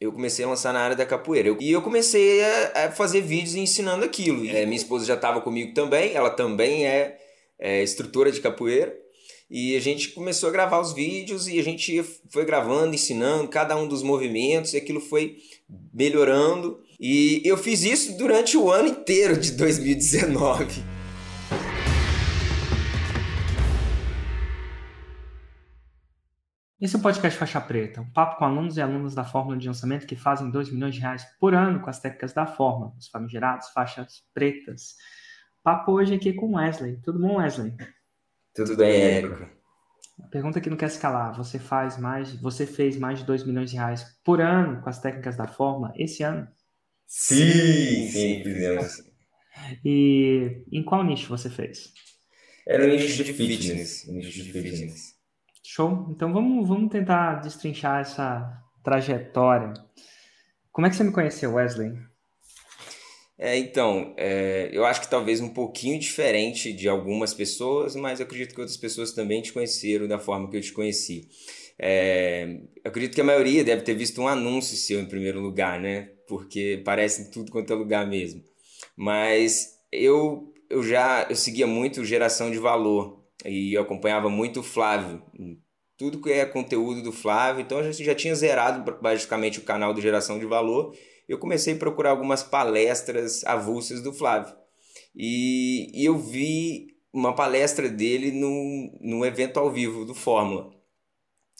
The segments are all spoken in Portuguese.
eu comecei a lançar na área da capoeira. e eu comecei a, a, fazer vídeos ensinando aquilo. E, é, minha esposa já estava comigo também, ela também é, é instrutora de capoeira. E a gente começou a gravar os vídeos e a gente foi gravando, ensinando cada um dos movimentos, e aquilo foi melhorando. E eu fiz isso durante o ano inteiro de 2019. Esse é o podcast Faixa Preta, um papo com alunos e alunas da Fórmula de Lançamento que fazem 2 milhões de reais por ano com as técnicas da Fórmula, os famigerados faixas pretas. Papo hoje aqui com Wesley. Tudo bom, Wesley? Tudo bem, Érico. A pergunta que não quer se calar. Você faz mais, você fez mais de 2 milhões de reais por ano com as técnicas da Fórmula esse ano? Sim, sim, fizemos. E em qual nicho você fez? Era no nicho de fitness. Nicho de fitness. Show? Então vamos, vamos tentar destrinchar essa trajetória. Como é que você me conheceu, Wesley? É, então, é, eu acho que talvez um pouquinho diferente de algumas pessoas, mas eu acredito que outras pessoas também te conheceram da forma que eu te conheci. É, eu acredito que a maioria deve ter visto um anúncio seu em primeiro lugar, né? Porque parece em tudo quanto é lugar mesmo. Mas eu, eu já eu seguia muito Geração de Valor, e eu acompanhava muito o Flávio, tudo que é conteúdo do Flávio, então a gente já tinha zerado basicamente o canal do Geração de Valor. Eu comecei a procurar algumas palestras avulsas do Flávio. E, e eu vi uma palestra dele no, no evento ao vivo do Fórmula.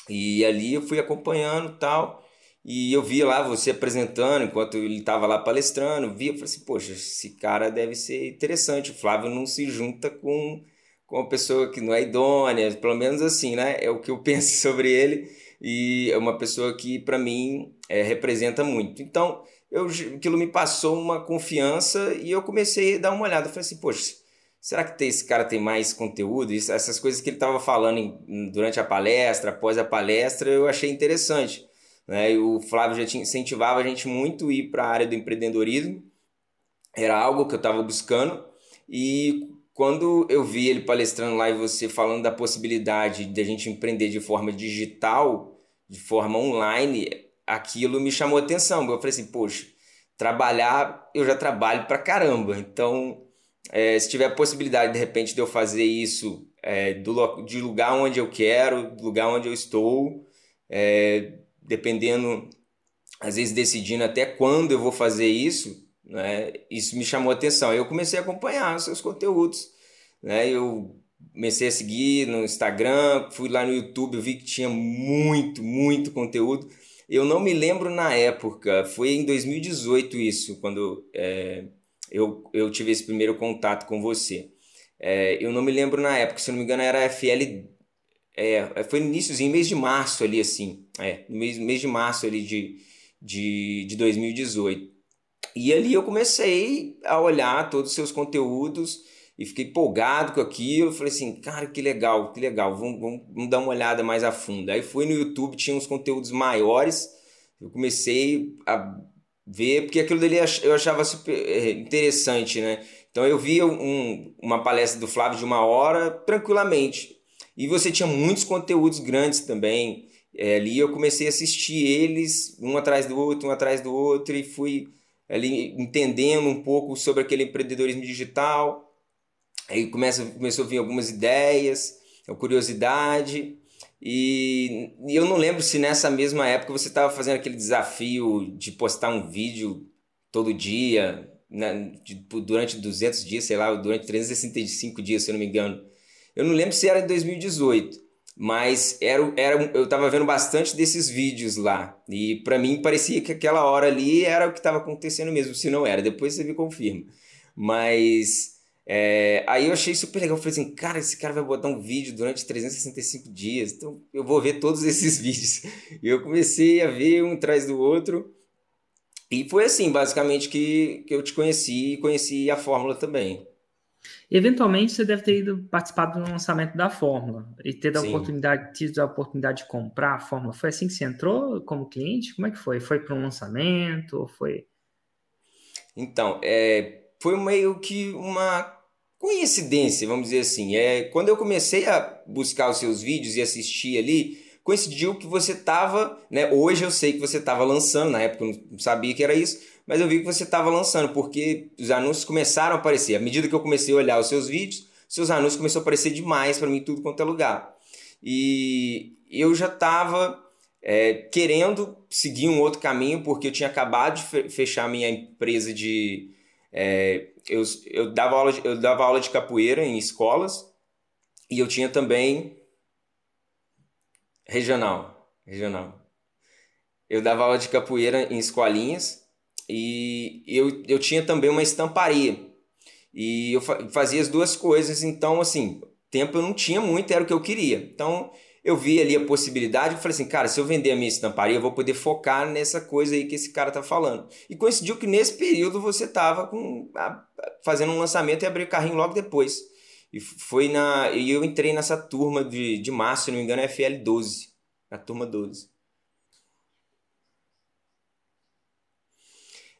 E ali eu fui acompanhando tal. E eu vi lá você apresentando enquanto ele estava lá palestrando. Vi, eu falei assim: Poxa, esse cara deve ser interessante. O Flávio não se junta com com uma pessoa que não é idônea, pelo menos assim, né? É o que eu penso sobre ele e é uma pessoa que para mim é, representa muito. Então, eu, aquilo me passou uma confiança e eu comecei a dar uma olhada. Eu falei assim, poxa, será que esse cara tem mais conteúdo? Essas coisas que ele estava falando em, durante a palestra, após a palestra, eu achei interessante. Né? E o Flávio já tinha, incentivava a gente muito a ir para a área do empreendedorismo. Era algo que eu estava buscando. E quando eu vi ele palestrando lá e você falando da possibilidade de a gente empreender de forma digital, de forma online, aquilo me chamou atenção. Eu falei assim, poxa, trabalhar, eu já trabalho pra caramba. Então, é, se tiver a possibilidade, de repente, de eu fazer isso é, do, de lugar onde eu quero, do lugar onde eu estou, é, dependendo, às vezes decidindo até quando eu vou fazer isso, né? Isso me chamou atenção. Eu comecei a acompanhar os seus conteúdos. Né? Eu comecei a seguir no Instagram, fui lá no YouTube, vi que tinha muito, muito conteúdo. Eu não me lembro na época, foi em 2018 isso, quando é, eu, eu tive esse primeiro contato com você. É, eu não me lembro na época, se não me engano era FL. É, foi no iníciozinho, mês de março ali, assim. É, mês, mês de março ali de, de, de 2018. E ali eu comecei a olhar todos os seus conteúdos e fiquei empolgado com aquilo. Falei assim, cara, que legal, que legal, vamos, vamos, vamos, dar uma olhada mais a fundo. Aí fui no YouTube, tinha uns conteúdos maiores, eu comecei a ver, porque aquilo dali eu achava super eh, interessante, né? Então eu via um, uma palestra do Flávio de uma hora tranquilamente. E você tinha muitos conteúdos grandes também. É, ali eu comecei a assistir eles, um atrás do outro, um atrás do outro, e fui ali entendendo um pouco sobre aquele empreendedorismo digital. Aí começa, começou a vir algumas ideias, curiosidade. E, e eu não lembro se nessa mesma época você estava fazendo aquele desafio de postar um vídeo todo dia, né, de, durante 200 dias, sei lá, durante 365 dias, se eu não me engano. Eu não lembro se era em 2018. Mas era, era, eu estava vendo bastante desses vídeos lá. E para mim parecia que aquela hora ali era o que estava acontecendo mesmo, se não era. Depois você me confirma. Mas é, aí eu achei super legal. Eu falei assim, cara, esse cara vai botar um vídeo durante 365 dias. Então eu vou ver todos esses vídeos. E eu comecei a ver um atrás do outro. E foi assim, basicamente, que, que eu te conheci e conheci a fórmula também. Eventualmente você deve ter ido participado do lançamento da Fórmula e ter a oportunidade, tido a oportunidade de comprar a Fórmula. Foi assim que você entrou como cliente? Como é que foi? Foi para um lançamento ou foi? Então, é, foi meio que uma coincidência, vamos dizer assim. É, quando eu comecei a buscar os seus vídeos e assistir ali, coincidiu que você estava, né? Hoje eu sei que você estava lançando, na época eu não sabia que era isso, mas eu vi que você estava lançando, porque os anúncios começaram a aparecer. À medida que eu comecei a olhar os seus vídeos, seus anúncios começaram a aparecer demais para mim, tudo quanto é lugar. E eu já estava é, querendo seguir um outro caminho, porque eu tinha acabado de fechar minha empresa de. É, eu, eu, dava aula de, eu dava aula de capoeira em escolas e eu tinha também. Regional. Regional. Eu dava aula de capoeira em escolinhas e eu, eu tinha também uma estamparia. E eu fazia as duas coisas, então, assim, tempo eu não tinha muito, era o que eu queria. Então, eu vi ali a possibilidade, eu falei assim, cara, se eu vender a minha estamparia, eu vou poder focar nessa coisa aí que esse cara tá falando. E coincidiu que nesse período você tava com, fazendo um lançamento e abriu o carrinho logo depois. E foi na. E eu entrei nessa turma de, de março, se não me engano, é FL12. A turma 12.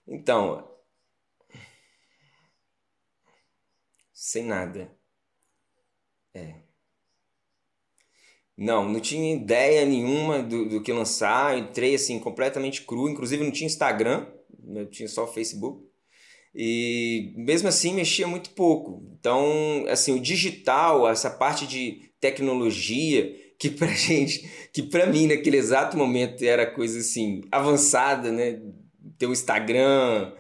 Então. Sem nada. É. Não, não tinha ideia nenhuma do, do que lançar. Entrei assim completamente cru, inclusive não tinha Instagram, eu tinha só Facebook. E mesmo assim mexia muito pouco. Então, assim, o digital, essa parte de tecnologia que pra gente, que pra mim naquele exato momento era coisa assim avançada, né? Ter um Instagram,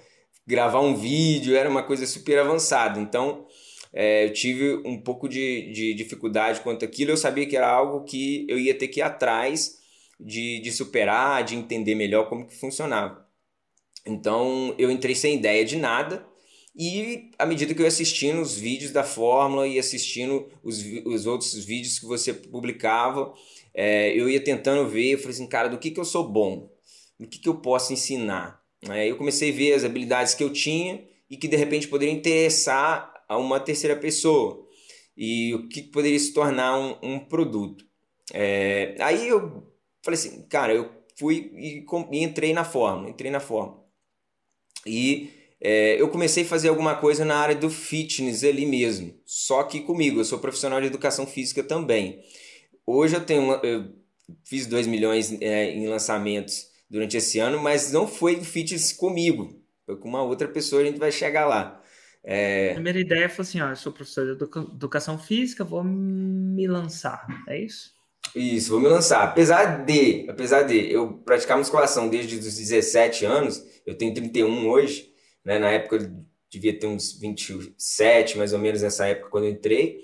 gravar um vídeo, era uma coisa super avançada. Então, é, eu tive um pouco de, de dificuldade quanto aquilo. Eu sabia que era algo que eu ia ter que ir atrás de, de superar, de entender melhor como que funcionava. Então eu entrei sem ideia de nada e à medida que eu ia assistindo os vídeos da fórmula e assistindo os, os outros vídeos que você publicava, é, eu ia tentando ver, eu falei assim, cara, do que, que eu sou bom? Do que, que eu posso ensinar? É, eu comecei a ver as habilidades que eu tinha e que de repente poderiam interessar a uma terceira pessoa e o que poderia se tornar um, um produto. É, aí eu falei assim, cara, eu fui e, e entrei na forma, entrei na forma. E é, eu comecei a fazer alguma coisa na área do fitness ali mesmo, só que comigo, eu sou profissional de educação física também. Hoje eu tenho, eu fiz 2 milhões é, em lançamentos durante esse ano, mas não foi fitness comigo, foi com uma outra pessoa, a gente vai chegar lá. É... A primeira ideia foi assim, ó, eu sou professor de educação física, vou me lançar, é isso? Isso, vou me lançar. Apesar de, apesar de eu praticar musculação desde os 17 anos, eu tenho 31 hoje, né? Na época eu devia ter uns 27, mais ou menos nessa época quando eu entrei.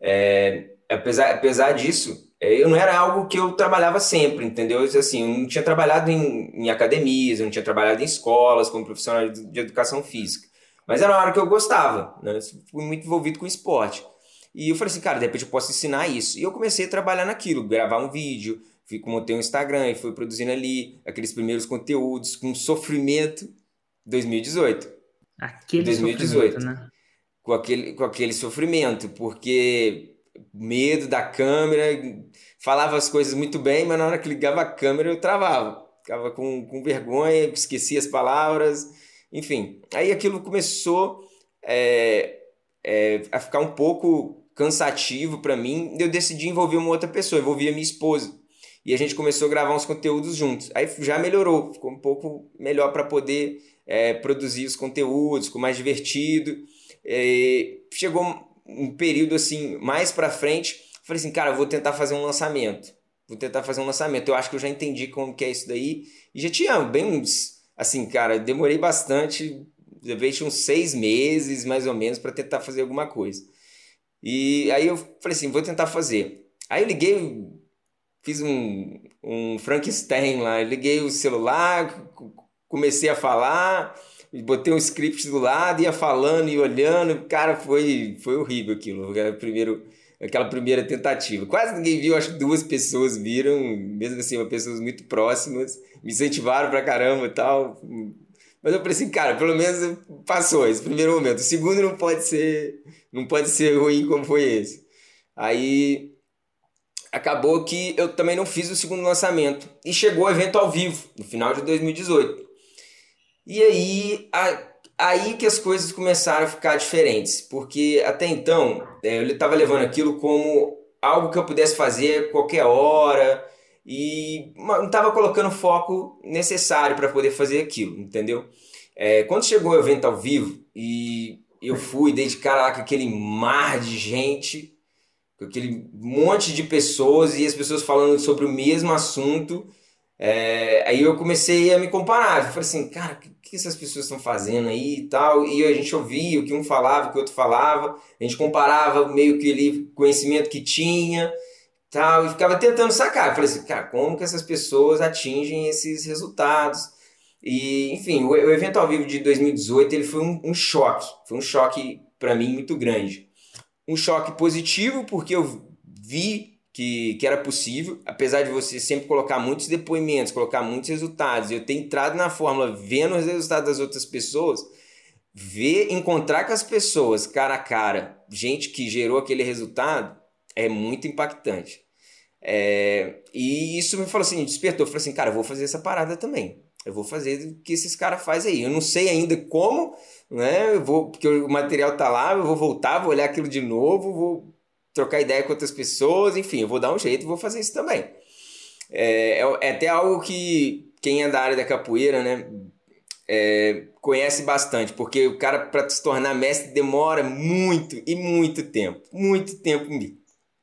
É, apesar, apesar disso, é, eu não era algo que eu trabalhava sempre, entendeu? Assim, eu não tinha trabalhado em, em academias, eu não tinha trabalhado em escolas como profissional de, de educação física. Mas era uma área que eu gostava, né? Eu fui muito envolvido com esporte. E eu falei assim, cara, de repente eu posso ensinar isso. E eu comecei a trabalhar naquilo, gravar um vídeo, fui montei um Instagram e fui produzindo ali aqueles primeiros conteúdos com sofrimento 2018. Aquele 2018, né? Com aquele, com aquele sofrimento, porque medo da câmera, falava as coisas muito bem, mas na hora que ligava a câmera eu travava. Ficava com, com vergonha, esquecia as palavras enfim, aí aquilo começou é, é, a ficar um pouco cansativo para mim. Eu decidi envolver uma outra pessoa, envolvi a minha esposa. E a gente começou a gravar uns conteúdos juntos. Aí já melhorou, ficou um pouco melhor para poder é, produzir os conteúdos, ficou mais divertido. É, chegou um período assim, mais para frente, falei assim, cara, vou tentar fazer um lançamento. Vou tentar fazer um lançamento. Eu acho que eu já entendi como que é isso daí. E já tinha bem uns assim, cara, demorei bastante, levei uns seis meses mais ou menos para tentar fazer alguma coisa. E aí eu falei assim, vou tentar fazer. Aí eu liguei, fiz um, um Frankenstein lá, liguei o celular, comecei a falar, botei um script do lado, ia falando e olhando, cara, foi, foi horrível aquilo, primeiro, aquela primeira tentativa. Quase ninguém viu, acho que duas pessoas viram, mesmo assim, pessoas muito próximas, me incentivaram pra caramba e tal. Mas eu falei assim, cara, pelo menos passou esse primeiro momento. O segundo não pode ser, não pode ser ruim como foi esse. Aí acabou que eu também não fiz o segundo lançamento e chegou o evento ao vivo no final de 2018. E aí a, aí que as coisas começaram a ficar diferentes, porque até então é, eu estava levando aquilo como algo que eu pudesse fazer qualquer hora, e não estava colocando o foco necessário para poder fazer aquilo, entendeu? É, quando chegou o evento ao vivo e eu fui, dei de cara lá com aquele mar de gente, com aquele monte de pessoas e as pessoas falando sobre o mesmo assunto, é, aí eu comecei a me comparar. Eu falei assim, cara, o que essas pessoas estão fazendo aí e tal? E a gente ouvia o que um falava, o que o outro falava, a gente comparava meio que ali conhecimento que tinha tal, e ficava tentando sacar. Eu falei assim, cara, como que essas pessoas atingem esses resultados? E, enfim, o, o evento ao vivo de 2018 ele foi um, um choque, foi um choque para mim muito grande. Um choque positivo, porque eu vi que, que era possível, apesar de você sempre colocar muitos depoimentos, colocar muitos resultados, eu ter entrado na fórmula vendo os resultados das outras pessoas, ver, encontrar com as pessoas cara a cara, gente que gerou aquele resultado, é muito impactante. É, e isso me falou assim, despertou. Falei assim, cara, eu vou fazer essa parada também. Eu vou fazer o que esses caras fazem aí. Eu não sei ainda como, né? Eu vou, porque o material tá lá, eu vou voltar, vou olhar aquilo de novo, vou trocar ideia com outras pessoas, enfim, eu vou dar um jeito e vou fazer isso também. É, é, é até algo que quem é da área da capoeira, né? É, conhece bastante, porque o cara para se tornar mestre demora muito e muito tempo, muito tempo mesmo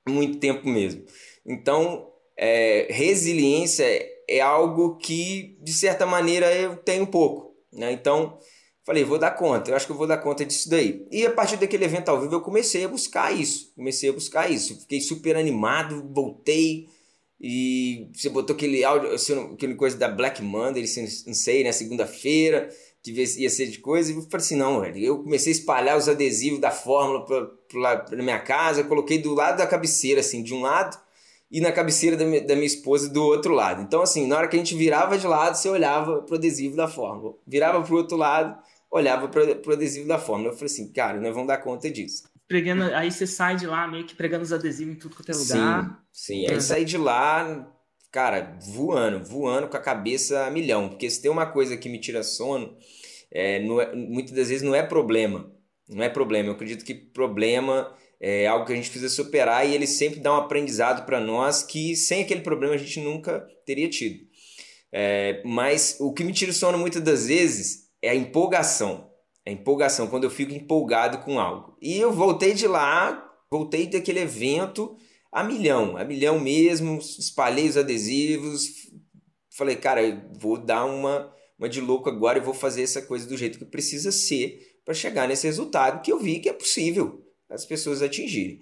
muito tempo mesmo. Então, é, resiliência é algo que, de certa maneira, eu tenho pouco. Né? Então, falei, vou dar conta, eu acho que eu vou dar conta disso daí. E a partir daquele evento ao vivo, eu comecei a buscar isso. Comecei a buscar isso. Fiquei super animado, voltei. E você botou aquele áudio, aquele coisa da Black Monday, não sei, na né? segunda-feira que ia ser de coisa, e eu falei assim, não, velho. Eu comecei a espalhar os adesivos da fórmula para pra minha casa, coloquei do lado da cabeceira, assim, de um lado, e na cabeceira da minha, da minha esposa do outro lado. Então, assim, na hora que a gente virava de lado, você olhava pro adesivo da fórmula. Virava pro outro lado, olhava pro, pro adesivo da fórmula. Eu falei assim, cara, nós vamos dar conta disso. Pregando, aí você sai de lá meio que pregando os adesivos em tudo quanto é lugar. Sim, sim. Aí saí de lá, cara, voando, voando com a cabeça a milhão. Porque se tem uma coisa que me tira sono, é, é, muitas das vezes não é problema. Não é problema. Eu acredito que problema é algo que a gente precisa superar e ele sempre dá um aprendizado para nós que sem aquele problema a gente nunca teria tido. É, mas o que me tira o sono muitas das vezes é a empolgação. A empolgação, quando eu fico empolgado com algo. E eu voltei de lá, voltei daquele evento a milhão, a milhão mesmo, espalhei os adesivos, falei, cara, vou dar uma uma de louco agora e vou fazer essa coisa do jeito que precisa ser para chegar nesse resultado que eu vi que é possível as pessoas atingirem.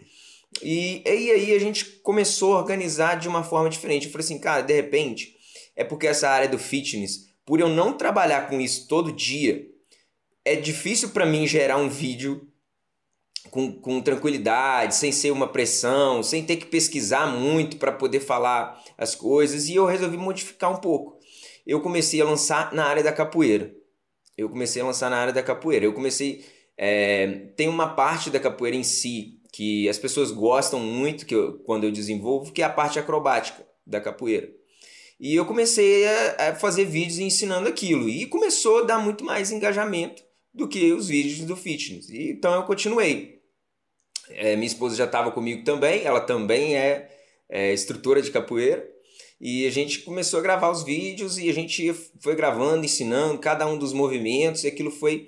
E, e aí a gente começou a organizar de uma forma diferente. Eu falei assim, cara, de repente, é porque essa área do fitness, por eu não trabalhar com isso todo dia, é difícil para mim gerar um vídeo com, com tranquilidade, sem ser uma pressão, sem ter que pesquisar muito para poder falar as coisas. E eu resolvi modificar um pouco eu comecei a lançar na área da capoeira. Eu comecei a lançar na área da capoeira. Eu comecei. É, tem uma parte da capoeira em si que as pessoas gostam muito que eu, quando eu desenvolvo, que é a parte acrobática da capoeira. E eu comecei a, a fazer vídeos ensinando aquilo. E começou a dar muito mais engajamento do que os vídeos do fitness. E, então eu continuei. É, minha esposa já estava comigo também, ela também é, é instrutora de capoeira. E a gente começou a gravar os vídeos e a gente foi gravando, ensinando cada um dos movimentos, e aquilo foi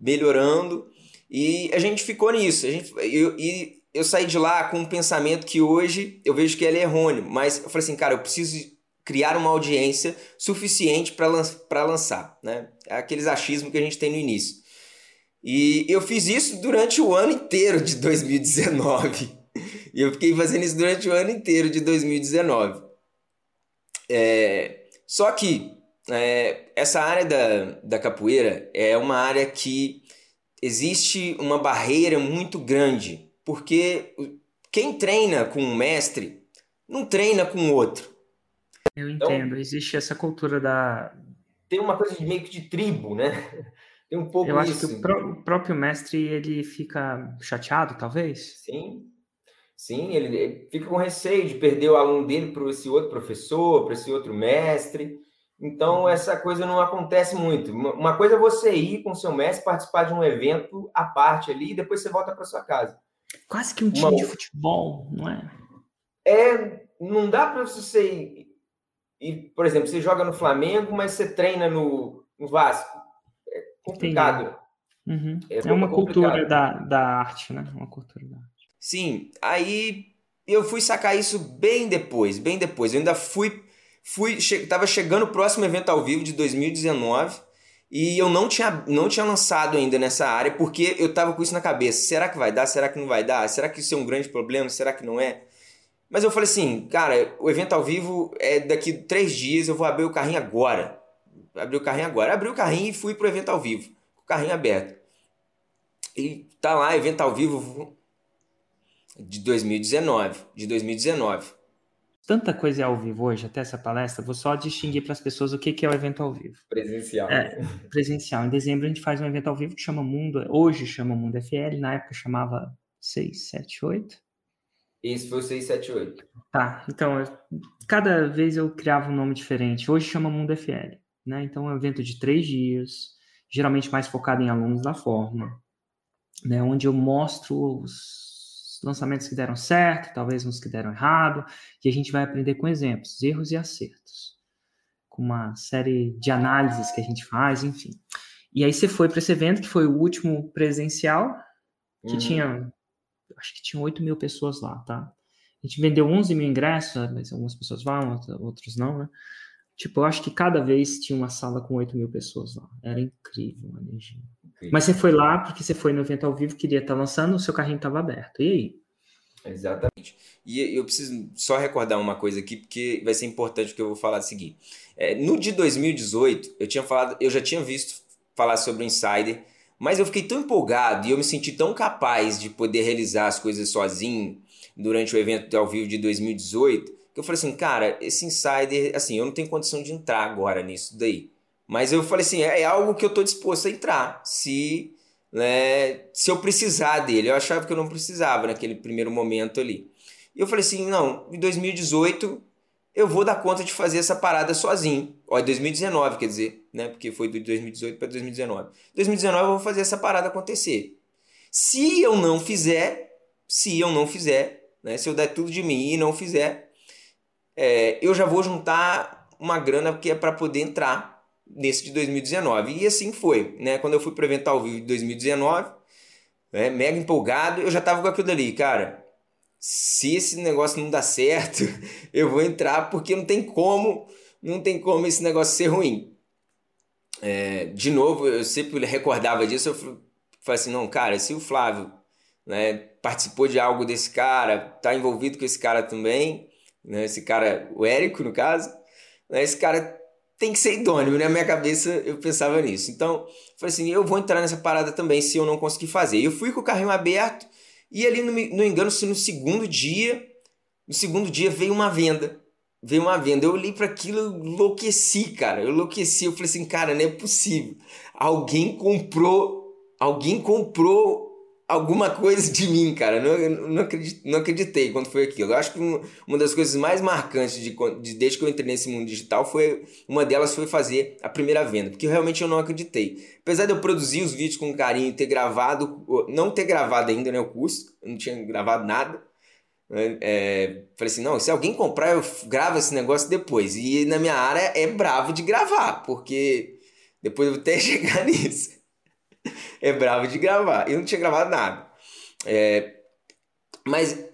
melhorando. E a gente ficou nisso. A gente, eu, e eu saí de lá com um pensamento que hoje eu vejo que ele é errôneo, mas eu falei assim, cara, eu preciso criar uma audiência suficiente para lan lançar, né? É aqueles achismos que a gente tem no início. E eu fiz isso durante o ano inteiro de 2019. E eu fiquei fazendo isso durante o ano inteiro de 2019. É, só que é, essa área da, da capoeira é uma área que existe uma barreira muito grande, porque quem treina com um mestre não treina com outro. Eu então, entendo, existe essa cultura da. Tem uma coisa de meio que de tribo, né? Tem um pouco Eu acho isso. que o, pró o próprio mestre ele fica chateado, talvez. Sim, Sim, ele fica com receio de perder o aluno dele para esse outro professor, para esse outro mestre. Então, uhum. essa coisa não acontece muito. Uma coisa é você ir com seu mestre, participar de um evento à parte ali, e depois você volta para sua casa. Quase que um time Uma... de futebol, não é? É, não dá para você e, por exemplo, você joga no Flamengo, mas você treina no, no Vasco. É complicado. Uhum. É, é, uma cultura da, da arte, né? Uma cultura da arte. Sim, aí eu fui sacar isso bem depois, bem depois. Eu ainda fui, fui, che tava chegando o próximo evento ao vivo de 2019 e eu não tinha, não tinha lançado ainda nessa área porque eu tava com isso na cabeça. Será que vai dar? Será que não vai dar? Será que isso é um grande problema? Será que não é? Mas eu falei assim, cara, o evento ao vivo é daqui três dias, eu vou abrir o carrinho agora. Abri o carrinho agora. Abri o carrinho e fui pro evento ao vivo, com o carrinho aberto. E tá lá, evento ao vivo de 2019, de 2019. Tanta coisa é ao vivo hoje, até essa palestra, vou só distinguir para as pessoas o que, que é o evento ao vivo. Presencial. É, presencial. Em dezembro a gente faz um evento ao vivo que chama Mundo, hoje chama Mundo FL, na época chamava 678. Esse foi o 678. Tá, então, cada vez eu criava um nome diferente. Hoje chama Mundo FL, né? Então é um evento de três dias, geralmente mais focado em alunos da forma, né? Onde eu mostro os lançamentos que deram certo, talvez uns que deram errado, e a gente vai aprender com exemplos, erros e acertos, com uma série de análises que a gente faz, enfim. E aí você foi para esse evento, que foi o último presencial, que uhum. tinha, acho que tinha 8 mil pessoas lá, tá? A gente vendeu 11 mil ingressos, mas algumas pessoas vão, outros não, né? Tipo, eu acho que cada vez tinha uma sala com 8 mil pessoas lá. Era incrível a energia. Mas você foi lá porque você foi no evento ao vivo, queria estar lançando, o seu carrinho estava aberto. E aí? Exatamente. E eu preciso só recordar uma coisa aqui, porque vai ser importante o que eu vou falar a seguir. É, no de 2018, eu tinha falado, eu já tinha visto falar sobre o Insider, mas eu fiquei tão empolgado e eu me senti tão capaz de poder realizar as coisas sozinho durante o evento ao vivo de 2018, que eu falei assim, cara, esse Insider, assim, eu não tenho condição de entrar agora nisso daí. Mas eu falei assim, é, é algo que eu estou disposto a entrar, se, né, se eu precisar dele. Eu achava que eu não precisava naquele primeiro momento ali. E eu falei assim, não, em 2018 eu vou dar conta de fazer essa parada sozinho. Ó, 2019, quer dizer, né? Porque foi de 2018 para 2019. 2019 eu vou fazer essa parada acontecer. Se eu não fizer, se eu não fizer, né? Se eu der tudo de mim e não fizer, é, eu já vou juntar uma grana que é para poder entrar nesse de 2019. E assim foi, né? Quando eu fui para o evento ao vivo de 2019, né, mega empolgado, eu já tava com aquilo ali, cara. Se esse negócio não dá certo, eu vou entrar porque não tem como, não tem como esse negócio ser ruim. É, de novo, eu sempre recordava disso, eu falei assim, não, cara, se o Flávio né, participou de algo desse cara, tá envolvido com esse cara também, né, esse cara, o Érico no caso, né, esse cara tem que ser idôneo. Na minha cabeça eu pensava nisso. Então, falei assim: eu vou entrar nessa parada também se eu não conseguir fazer. Eu fui com o carrinho aberto e ali, no, no engano-se, no segundo dia, no segundo dia veio uma venda. Veio uma venda. Eu olhei para aquilo, enlouqueci, cara. Eu enlouqueci. Eu falei assim: cara, não é possível. Alguém comprou. Alguém comprou alguma coisa de mim, cara. Não, não, acreditei, não acreditei quando foi aquilo. Eu acho que uma das coisas mais marcantes de, de, desde que eu entrei nesse mundo digital foi uma delas foi fazer a primeira venda, porque realmente eu não acreditei. Apesar de eu produzir os vídeos com carinho e ter gravado, não ter gravado ainda né, o curso, eu não tinha gravado nada. Né, é, falei assim, não, se alguém comprar, eu gravo esse negócio depois. E na minha área é bravo de gravar, porque depois eu vou até chegar nisso é bravo de gravar. Eu não tinha gravado nada. É, mas.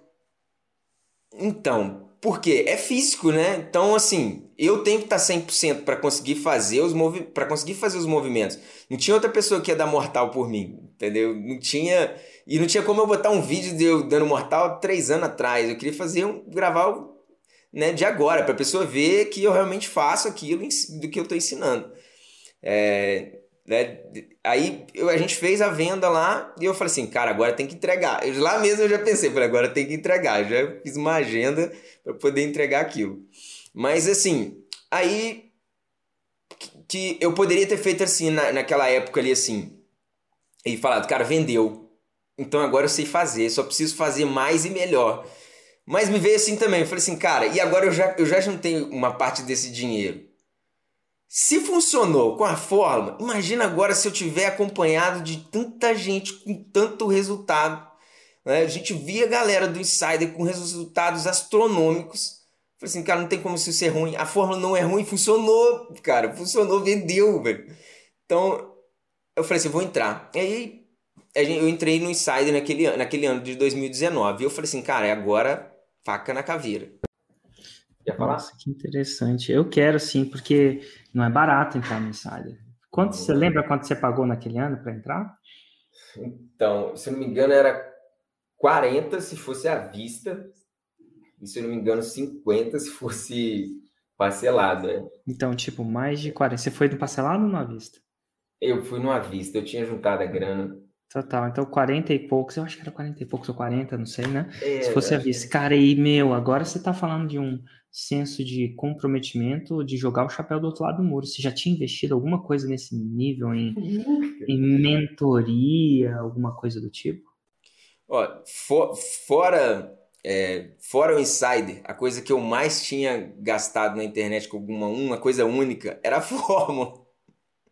Então, por quê? É físico, né? Então, assim, eu tenho que estar 100% para conseguir fazer os para conseguir fazer os movimentos. Não tinha outra pessoa que ia dar mortal por mim, entendeu? Não tinha e não tinha como eu botar um vídeo de eu dando mortal três anos atrás. Eu queria fazer um gravar né, de agora para a pessoa ver que eu realmente faço aquilo do que eu estou ensinando. É, né? Aí eu, a gente fez a venda lá e eu falei assim, cara, agora tem que entregar. Eu, lá mesmo eu já pensei, falei, agora tem que entregar. Eu já fiz uma agenda para poder entregar aquilo. Mas assim, aí que eu poderia ter feito assim na, naquela época ali assim e falado, cara, vendeu. Então agora eu sei fazer, só preciso fazer mais e melhor. Mas me veio assim também, eu falei assim, cara, e agora eu já, eu já juntei uma parte desse dinheiro. Se funcionou com a fórmula, imagina agora se eu tiver acompanhado de tanta gente com tanto resultado. Né? A gente via a galera do Insider com resultados astronômicos, Falei assim, cara, não tem como isso ser ruim. A fórmula não é ruim, funcionou, cara. Funcionou, vendeu, velho. Então, eu falei assim, vou entrar. E aí, eu entrei no Insider naquele, naquele ano de 2019. E eu falei assim, cara, é agora faca na caveira. Quer falar? Nossa, que interessante. Eu quero sim, porque não é barato entrar no Insider. Quanto, você lembra quanto você pagou naquele ano para entrar? Então, se eu não me engano, era 40 se fosse à vista, e se eu não me engano, 50 se fosse parcelado. Né? Então, tipo, mais de 40. Você foi no parcelado ou no à vista? Eu fui no à vista, eu tinha juntado a grana. Total, então 40 e poucos, eu acho que era 40 e poucos ou 40, não sei, né? É, se fosse à vista. Cara, e meu, agora você tá falando de um senso de comprometimento de jogar o chapéu do outro lado do muro. Você já tinha investido alguma coisa nesse nível em, em mentoria, alguma coisa do tipo? Ó, for, fora é, fora o insider, a coisa que eu mais tinha gastado na internet com alguma uma coisa única era a fórmula.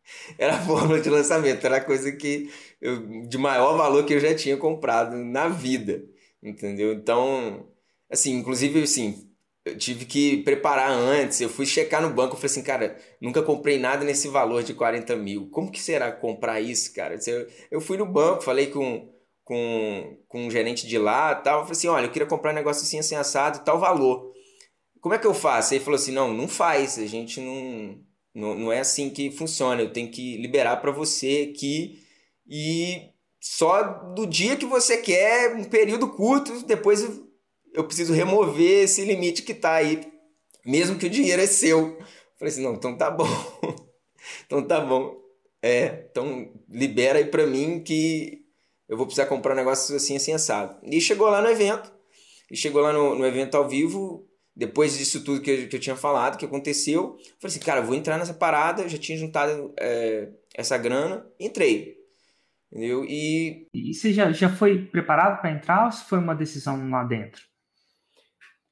Era a fórmula de lançamento, era a coisa que eu, de maior valor que eu já tinha comprado na vida, entendeu? Então, assim, inclusive, assim, eu tive que preparar antes, eu fui checar no banco, eu falei assim, cara, nunca comprei nada nesse valor de 40 mil, como que será comprar isso, cara? Eu, eu fui no banco, falei com com, com um gerente de lá tal. Eu falei assim: olha, eu queria comprar um negócio assim, assim, assado, tal valor. Como é que eu faço? Ele falou assim: não, não faz, a gente não, não, não é assim que funciona. Eu tenho que liberar para você aqui e só do dia que você quer, um período curto, depois eu, preciso remover esse limite que tá aí, mesmo que o dinheiro é seu. Eu falei assim: não, então tá bom. então tá bom. É, então libera aí para mim que eu vou precisar comprar um negócio assim, assim, assado. E chegou lá no evento, e chegou lá no, no evento ao vivo, depois disso tudo que eu, que eu tinha falado, que aconteceu, falei assim, cara, vou entrar nessa parada, já tinha juntado é, essa grana, entrei. Entendeu? E. E você já, já foi preparado para entrar ou se foi uma decisão lá dentro?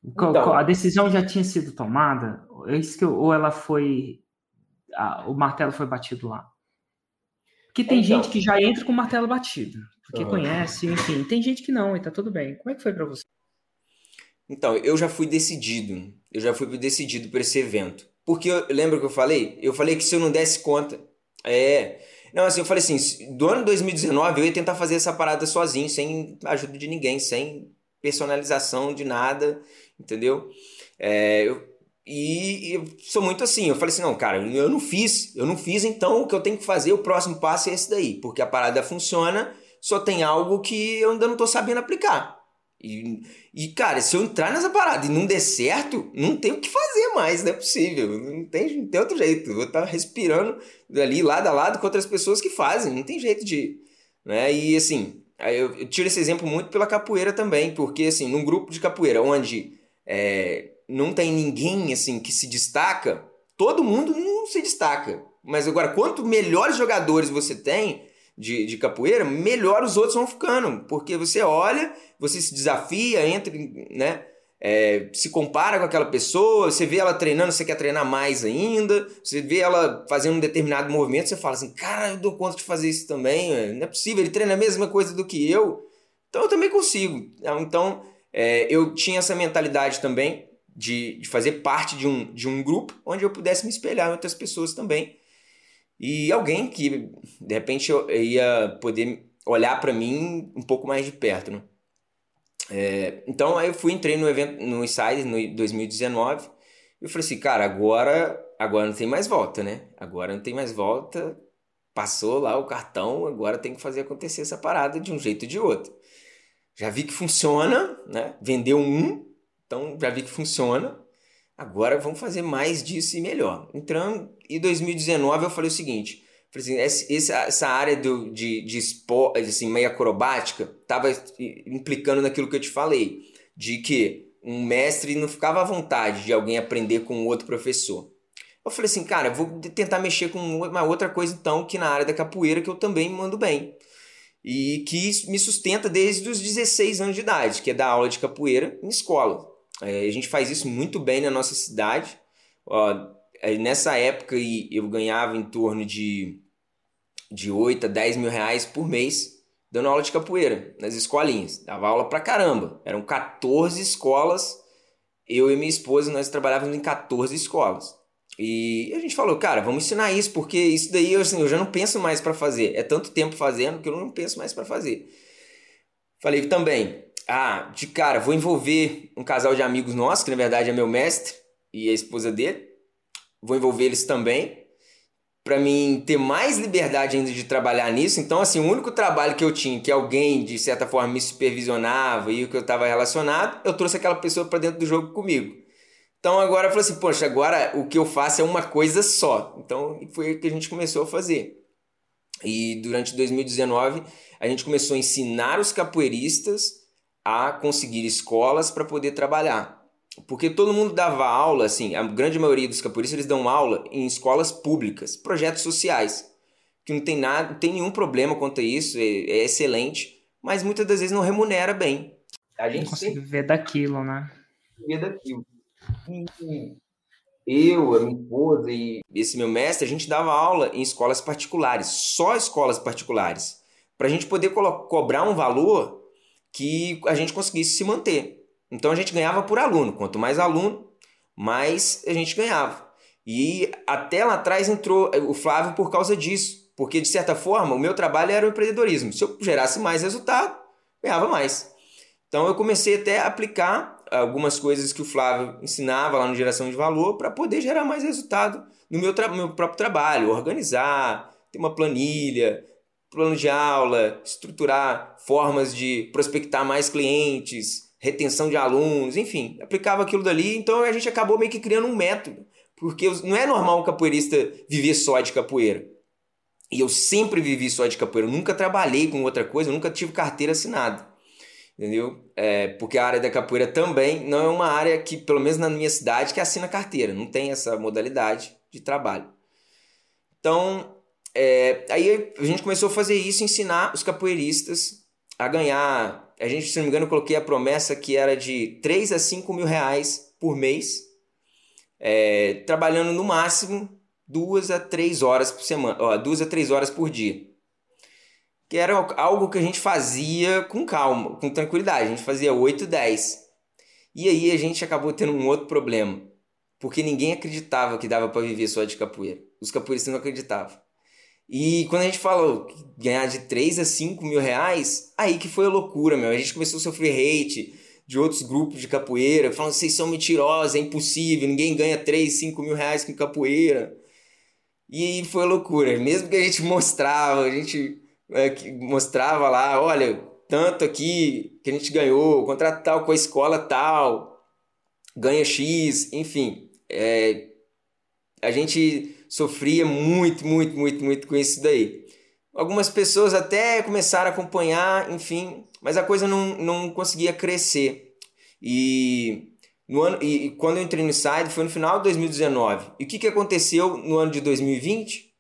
Então, a decisão já tinha sido tomada? Ou ela foi. o martelo foi batido lá? Porque tem então, gente que já entra com o martelo batido porque uhum. conhece, enfim. Tem gente que não, e tá tudo bem. Como é que foi para você? Então, eu já fui decidido. Eu já fui decidido para esse evento. Porque eu, lembra que eu falei? Eu falei que se eu não desse conta. É. Não, assim, eu falei assim, do ano 2019 eu ia tentar fazer essa parada sozinho, sem ajuda de ninguém, sem personalização de nada, entendeu? É, eu, e eu sou muito assim, eu falei assim, não, cara, eu não fiz, eu não fiz, então o que eu tenho que fazer, o próximo passo é esse daí, porque a parada funciona só tem algo que eu ainda não tô sabendo aplicar. E, e, cara, se eu entrar nessa parada e não der certo, não tem o que fazer mais, não é possível. Não tem, não tem outro jeito. Eu vou estar respirando ali lado a lado com outras pessoas que fazem, não tem jeito de. Né? E assim, eu, eu tiro esse exemplo muito pela capoeira também, porque assim, num grupo de capoeira onde é, não tem ninguém assim que se destaca, todo mundo não se destaca. Mas agora, quanto melhores jogadores você tem, de, de capoeira, melhor os outros vão ficando. Porque você olha, você se desafia, entra, né? É, se compara com aquela pessoa, você vê ela treinando, você quer treinar mais ainda, você vê ela fazendo um determinado movimento, você fala assim, cara, eu dou conta de fazer isso também, não é possível, ele treina a mesma coisa do que eu, então eu também consigo. Então, é, eu tinha essa mentalidade também de, de fazer parte de um, de um grupo onde eu pudesse me espelhar em outras pessoas também e alguém que de repente eu ia poder olhar para mim um pouco mais de perto, né? É, então aí eu fui entrei no evento no Insider no 2019 e eu falei assim, cara, agora agora não tem mais volta, né? Agora não tem mais volta. Passou lá o cartão, agora tem que fazer acontecer essa parada de um jeito ou de outro. Já vi que funciona, né? Vendeu um, então já vi que funciona. Agora vamos fazer mais disso e melhor. Entrando em 2019 eu falei o seguinte, falei assim, essa área do, de, de esporte, assim, meio acrobática, estava implicando naquilo que eu te falei, de que um mestre não ficava à vontade de alguém aprender com outro professor. Eu falei assim, cara, vou tentar mexer com uma outra coisa então, que na área da capoeira que eu também mando bem. E que me sustenta desde os 16 anos de idade, que é dar aula de capoeira em escola. É, a gente faz isso muito bem na nossa cidade. Ó, é, nessa época eu ganhava em torno de, de 8 a 10 mil reais por mês dando aula de capoeira nas escolinhas. Dava aula pra caramba. Eram 14 escolas eu e minha esposa, nós trabalhávamos em 14 escolas. E a gente falou, cara, vamos ensinar isso, porque isso daí assim, eu já não penso mais para fazer. É tanto tempo fazendo que eu não penso mais para fazer. Falei também, ah, de cara, vou envolver um casal de amigos nossos, que na verdade é meu mestre e a esposa dele. Vou envolver eles também, para mim ter mais liberdade ainda de trabalhar nisso. Então, assim, o único trabalho que eu tinha, que alguém de certa forma me supervisionava e o que eu estava relacionado, eu trouxe aquela pessoa para dentro do jogo comigo. Então agora eu falei assim, poxa, agora o que eu faço é uma coisa só. Então foi o que a gente começou a fazer. E durante 2019 a gente começou a ensinar os capoeiristas a conseguir escolas para poder trabalhar. Porque todo mundo dava aula, assim, a grande maioria dos capoeiristas eles dão aula em escolas públicas, projetos sociais, que não tem nada, não tem nenhum problema quanto a isso, é, é excelente, mas muitas das vezes não remunera bem. A gente não consegue sempre... ver daquilo, né? Ver daquilo. E eu, a minha esposa e esse meu mestre, a gente dava aula em escolas particulares, só escolas particulares, para a gente poder co cobrar um valor que a gente conseguisse se manter. Então a gente ganhava por aluno. Quanto mais aluno, mais a gente ganhava. E até lá atrás entrou o Flávio por causa disso. Porque, de certa forma, o meu trabalho era o empreendedorismo. Se eu gerasse mais resultado, ganhava mais. Então eu comecei até a aplicar algumas coisas que o Flávio ensinava lá no Geração de Valor para poder gerar mais resultado no meu, meu próprio trabalho. Organizar, ter uma planilha, plano de aula, estruturar formas de prospectar mais clientes, retenção de alunos, enfim, aplicava aquilo dali. Então a gente acabou meio que criando um método, porque não é normal um capoeirista viver só de capoeira. E eu sempre vivi só de capoeira, eu nunca trabalhei com outra coisa, nunca tive carteira assinada. Entendeu? É, porque a área da capoeira também não é uma área que, pelo menos na minha cidade, que assina carteira, não tem essa modalidade de trabalho. Então, é, aí a gente começou a fazer isso, ensinar os capoeiristas a ganhar. A gente, se não me engano, coloquei a promessa que era de 3 a 5 mil reais por mês, é, trabalhando no máximo duas a três horas por semana, ó, duas a três horas por dia. Que era algo que a gente fazia com calma, com tranquilidade. A gente fazia 8, 10. E aí a gente acabou tendo um outro problema. Porque ninguém acreditava que dava para viver só de capoeira. Os capoeiristas não acreditavam. E quando a gente falou ganhar de 3 a 5 mil reais, aí que foi a loucura, meu. A gente começou a sofrer hate de outros grupos de capoeira, falando vocês são mentirosos, é impossível, ninguém ganha 3, 5 mil reais com capoeira. E foi loucura. Mesmo que a gente mostrava, a gente é, mostrava lá, olha, tanto aqui que a gente ganhou, contrato tal com a escola tal, ganha X, enfim. É, a gente sofria muito, muito, muito, muito com isso daí. Algumas pessoas até começaram a acompanhar, enfim, mas a coisa não, não conseguia crescer. E, no ano, e, quando eu entrei no Inside foi no final de 2019. E o que, que aconteceu no ano de 2020?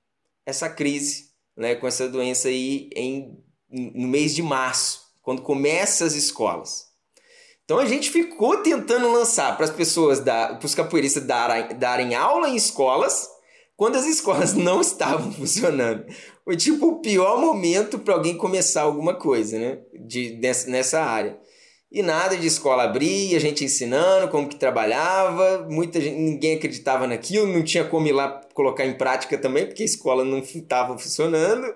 Essa crise, né, com essa doença aí em, no mês de março, quando começa as escolas. Então a gente ficou tentando lançar para as pessoas, para os capoeiristas darem, darem aula em escolas quando as escolas não estavam funcionando. Foi tipo o pior momento para alguém começar alguma coisa, né? De, nessa, área. E nada de escola abrir, a gente ensinando como que trabalhava, muita gente, ninguém acreditava naquilo, não tinha como ir lá colocar em prática também, porque a escola não estava funcionando.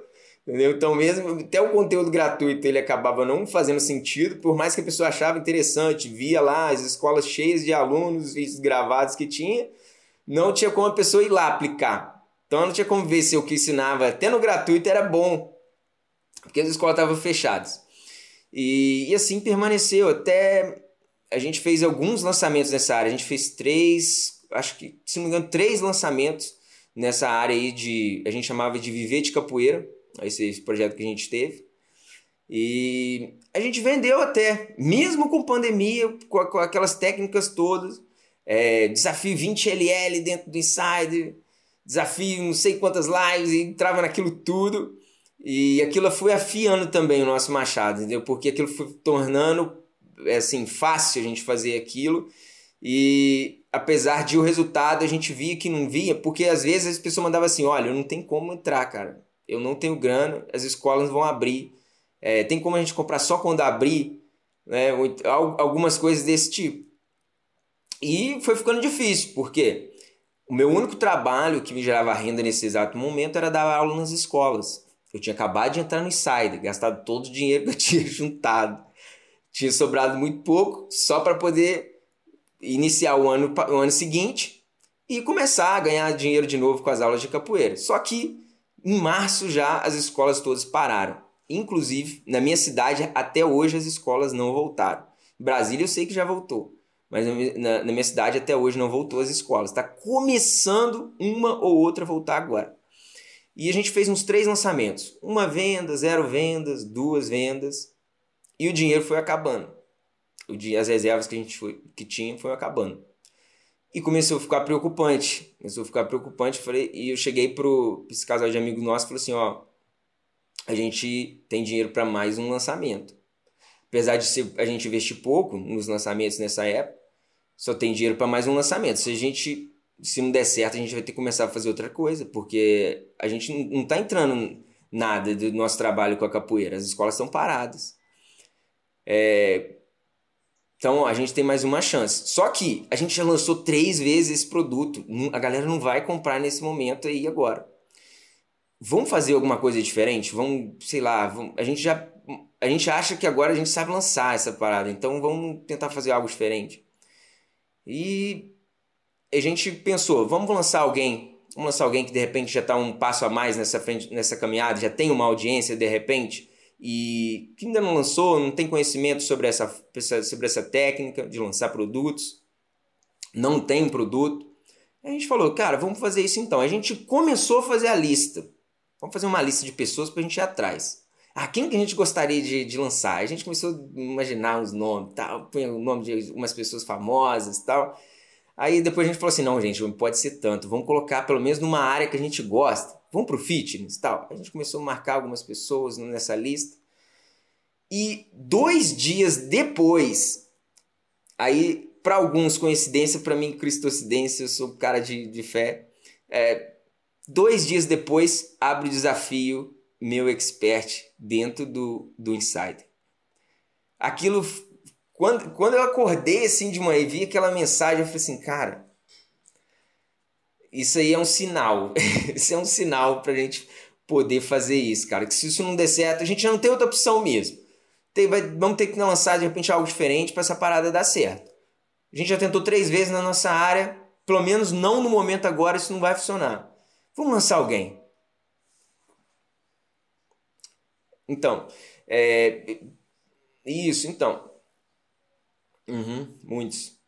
Entendeu? Então, mesmo até o conteúdo gratuito ele acabava não fazendo sentido, por mais que a pessoa achava interessante, via lá as escolas cheias de alunos, vídeos gravados que tinha, não tinha como a pessoa ir lá aplicar. Então não tinha como ver se o que ensinava até no gratuito era bom, porque as escolas estavam fechadas. E, e assim permaneceu até a gente fez alguns lançamentos nessa área. A gente fez três, acho que, se não me engano, três lançamentos nessa área aí de. A gente chamava de Viver de Capoeira, esse, projeto que a gente teve. E a gente vendeu até, mesmo com pandemia, com aquelas técnicas todas é, desafio 20LL dentro do Insider, desafio não sei quantas lives, e entrava naquilo tudo. E aquilo foi afiando também o nosso machado, entendeu? Porque aquilo foi tornando é, assim fácil a gente fazer aquilo. E apesar de o resultado a gente via que não via, porque às vezes as pessoas mandavam assim: olha, eu não tenho como entrar, cara. Eu não tenho grana, as escolas vão abrir. É, tem como a gente comprar só quando abrir, né? Algumas coisas desse tipo. E foi ficando difícil, porque o meu único trabalho que me gerava renda nesse exato momento era dar aula nas escolas. Eu tinha acabado de entrar no Insider, gastado todo o dinheiro que eu tinha juntado. Tinha sobrado muito pouco, só para poder iniciar o ano, o ano seguinte e começar a ganhar dinheiro de novo com as aulas de capoeira. Só que em março já as escolas todas pararam. Inclusive, na minha cidade, até hoje as escolas não voltaram. Brasília eu sei que já voltou, mas na, na minha cidade até hoje não voltou as escolas. Está começando uma ou outra a voltar agora. E a gente fez uns três lançamentos: uma venda, zero vendas, duas vendas, e o dinheiro foi acabando. O dia, as reservas que a gente foi, que tinha foi acabando. E começou a ficar preocupante. Começou a ficar preocupante. Falei, e eu cheguei pro esse casal de amigo nosso e falei assim: ó, a gente tem dinheiro para mais um lançamento. Apesar de ser, a gente investir pouco nos lançamentos nessa época, só tem dinheiro para mais um lançamento. Se a gente se não der certo, a gente vai ter que começar a fazer outra coisa, porque a gente não está entrando nada do nosso trabalho com a capoeira. As escolas estão paradas. É, então a gente tem mais uma chance. Só que a gente já lançou três vezes esse produto. A galera não vai comprar nesse momento aí agora. Vamos fazer alguma coisa diferente? Vamos, sei lá, vamos, a gente já. A gente acha que agora a gente sabe lançar essa parada, então vamos tentar fazer algo diferente. E a gente pensou, vamos lançar alguém, vamos lançar alguém que de repente já está um passo a mais nessa, frente, nessa caminhada, já tem uma audiência de repente, e que ainda não lançou, não tem conhecimento sobre essa, sobre essa técnica de lançar produtos, não tem produto. A gente falou, cara, vamos fazer isso então. A gente começou a fazer a lista. Vamos fazer uma lista de pessoas para a gente ir atrás. Ah, quem que a gente gostaria de, de lançar? A gente começou a imaginar uns nomes, tal, o nome de umas pessoas famosas tal. Aí depois a gente falou assim, não, gente, não pode ser tanto. Vamos colocar pelo menos numa área que a gente gosta vamos pro fitness tal. A gente começou a marcar algumas pessoas nessa lista. E dois dias depois, aí para alguns coincidência, para mim cristocidência, eu sou cara de, de fé. É, dois dias depois, abre o desafio meu expert dentro do, do Insider. Aquilo, quando, quando eu acordei assim de manhã e vi aquela mensagem, eu falei assim, cara, isso aí é um sinal. isso é um sinal pra gente poder fazer isso, cara. Que se isso não der certo, a gente não tem outra opção mesmo. Tem, vai, vamos ter que lançar de repente algo diferente para essa parada dar certo. A gente já tentou três vezes na nossa área, pelo menos não no momento agora, isso não vai funcionar. Vamos lançar alguém. Então, é, isso, então. Uhum, muitos.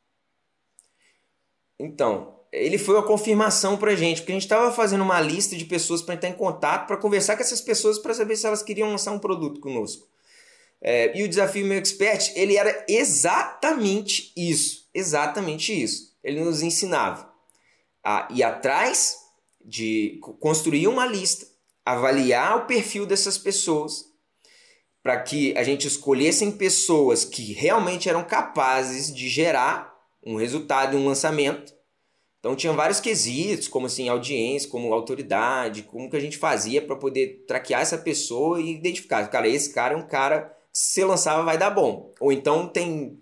Então, ele foi uma confirmação pra gente, porque a gente estava fazendo uma lista de pessoas para entrar em contato, para conversar com essas pessoas para saber se elas queriam lançar um produto conosco. É, e o desafio meu expert, ele era exatamente isso, exatamente isso. Ele nos ensinava a ir atrás de construir uma lista, avaliar o perfil dessas pessoas, para que a gente escolhesse pessoas que realmente eram capazes de gerar um resultado, um lançamento, então tinha vários quesitos, como assim, audiência, como autoridade, como que a gente fazia para poder traquear essa pessoa e identificar, cara, esse cara é um cara que se lançava vai dar bom, ou então tem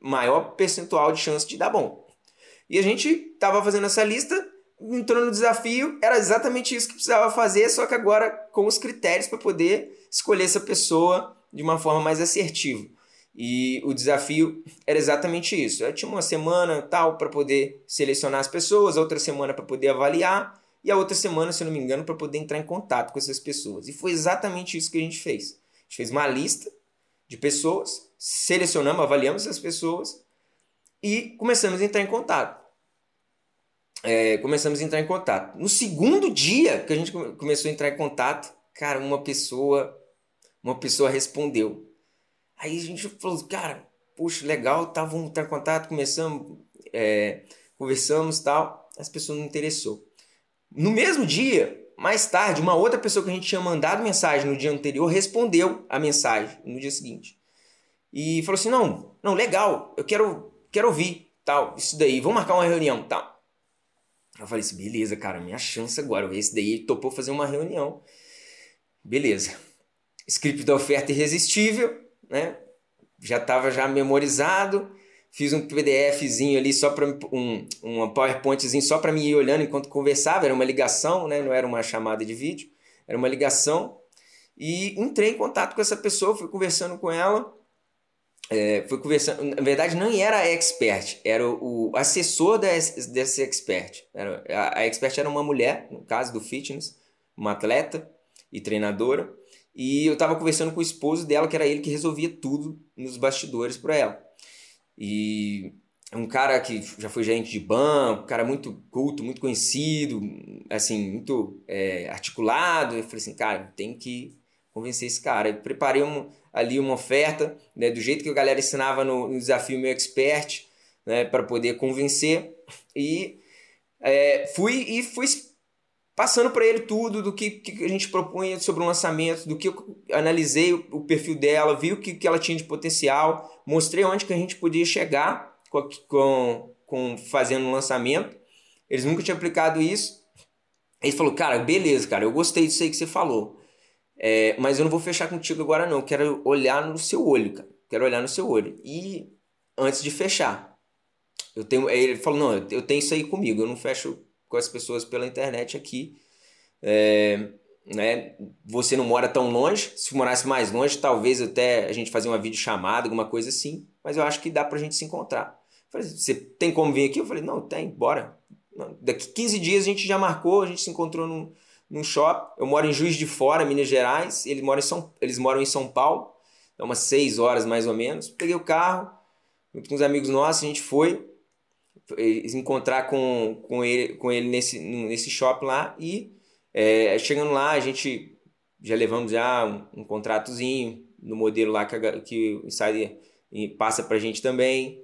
maior percentual de chance de dar bom. E a gente estava fazendo essa lista, entrou no desafio, era exatamente isso que precisava fazer, só que agora com os critérios para poder escolher essa pessoa de uma forma mais assertiva. E o desafio era exatamente isso. Eu tinha uma semana tal para poder selecionar as pessoas, outra semana para poder avaliar e a outra semana, se eu não me engano, para poder entrar em contato com essas pessoas. E foi exatamente isso que a gente fez. A gente fez uma lista de pessoas, selecionamos, avaliamos essas pessoas e começamos a entrar em contato. É, começamos a entrar em contato. No segundo dia que a gente começou a entrar em contato, cara, uma pessoa, uma pessoa respondeu Aí a gente falou, cara, puxa, legal, tá, vamos entrar em contato, começamos, é, conversamos tal. As pessoas não interessou. No mesmo dia, mais tarde, uma outra pessoa que a gente tinha mandado mensagem no dia anterior respondeu a mensagem no dia seguinte. E falou assim: não, não, legal, eu quero, quero ouvir, tal, isso daí, vamos marcar uma reunião, tal. Eu falei assim, beleza, cara, minha chance agora. Esse daí topou fazer uma reunião. Beleza. Script da oferta irresistível né? Já estava já memorizado. fiz um PDFzinho ali só para um, um PowerPointzinho só para mim ir olhando enquanto conversava, era uma ligação, né? Não era uma chamada de vídeo, era uma ligação. E entrei em contato com essa pessoa, fui conversando com ela. É, fui conversando, na verdade não era expert, era o, o assessor desse, desse expert. Era, a, a expert era uma mulher, no caso do fitness, uma atleta e treinadora. E eu estava conversando com o esposo dela, que era ele que resolvia tudo nos bastidores para ela. E um cara que já foi gerente de banco, um cara muito culto, muito conhecido, assim, muito é, articulado. Eu falei assim, cara, tem que convencer esse cara. Eu preparei um, ali uma oferta, né, do jeito que a galera ensinava no, no desafio meu expert, né, para poder convencer. E é, fui e fui passando para ele tudo do que, que a gente propunha sobre o lançamento, do que eu analisei o, o perfil dela, vi o que, que ela tinha de potencial, mostrei onde que a gente podia chegar com, com, com fazendo um lançamento. Eles nunca tinham aplicado isso. Ele falou, cara, beleza, cara, eu gostei disso aí que você falou. É, mas eu não vou fechar contigo agora não. Quero olhar no seu olho, cara. Quero olhar no seu olho. E antes de fechar, eu tenho. Ele falou, não, eu tenho isso aí comigo. Eu não fecho com as pessoas pela internet aqui. É, né? Você não mora tão longe. Se morasse mais longe, talvez até a gente fazer uma videochamada, alguma coisa assim. Mas eu acho que dá pra gente se encontrar. Falei, você tem como vir aqui? Eu falei, não, tem, bora. Daqui 15 dias a gente já marcou, a gente se encontrou num, num shopping. Eu moro em Juiz de Fora, Minas Gerais. Eles moram em São, eles moram em São Paulo. É umas 6 horas mais ou menos. Peguei o carro, com uns amigos nossos, a gente foi encontrar com, com ele, com ele nesse, nesse shopping lá e é, chegando lá a gente já levamos já um, um contratozinho no modelo lá que, a, que o Insider passa para a gente também,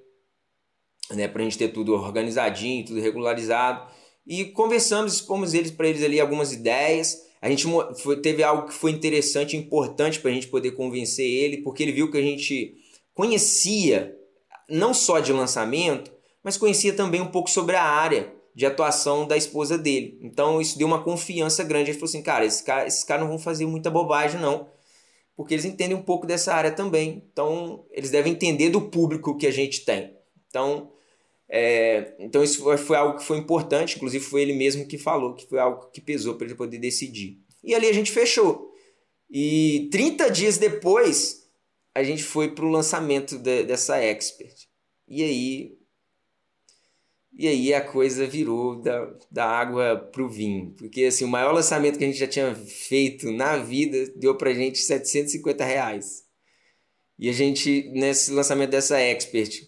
né, para a gente ter tudo organizadinho, tudo regularizado e conversamos, expomos eles para eles ali algumas ideias. A gente foi, teve algo que foi interessante, importante para a gente poder convencer ele, porque ele viu que a gente conhecia não só de lançamento, mas conhecia também um pouco sobre a área de atuação da esposa dele. Então isso deu uma confiança grande. Ele falou assim, cara, esses caras, esses caras não vão fazer muita bobagem não, porque eles entendem um pouco dessa área também. Então eles devem entender do público que a gente tem. Então, é, então isso foi, foi algo que foi importante, inclusive foi ele mesmo que falou, que foi algo que pesou para ele poder decidir. E ali a gente fechou. E 30 dias depois, a gente foi para o lançamento de, dessa Expert. E aí e aí a coisa virou da, da água pro vinho. Porque assim, o maior lançamento que a gente já tinha feito na vida deu pra gente 750 reais. E a gente, nesse lançamento dessa Expert,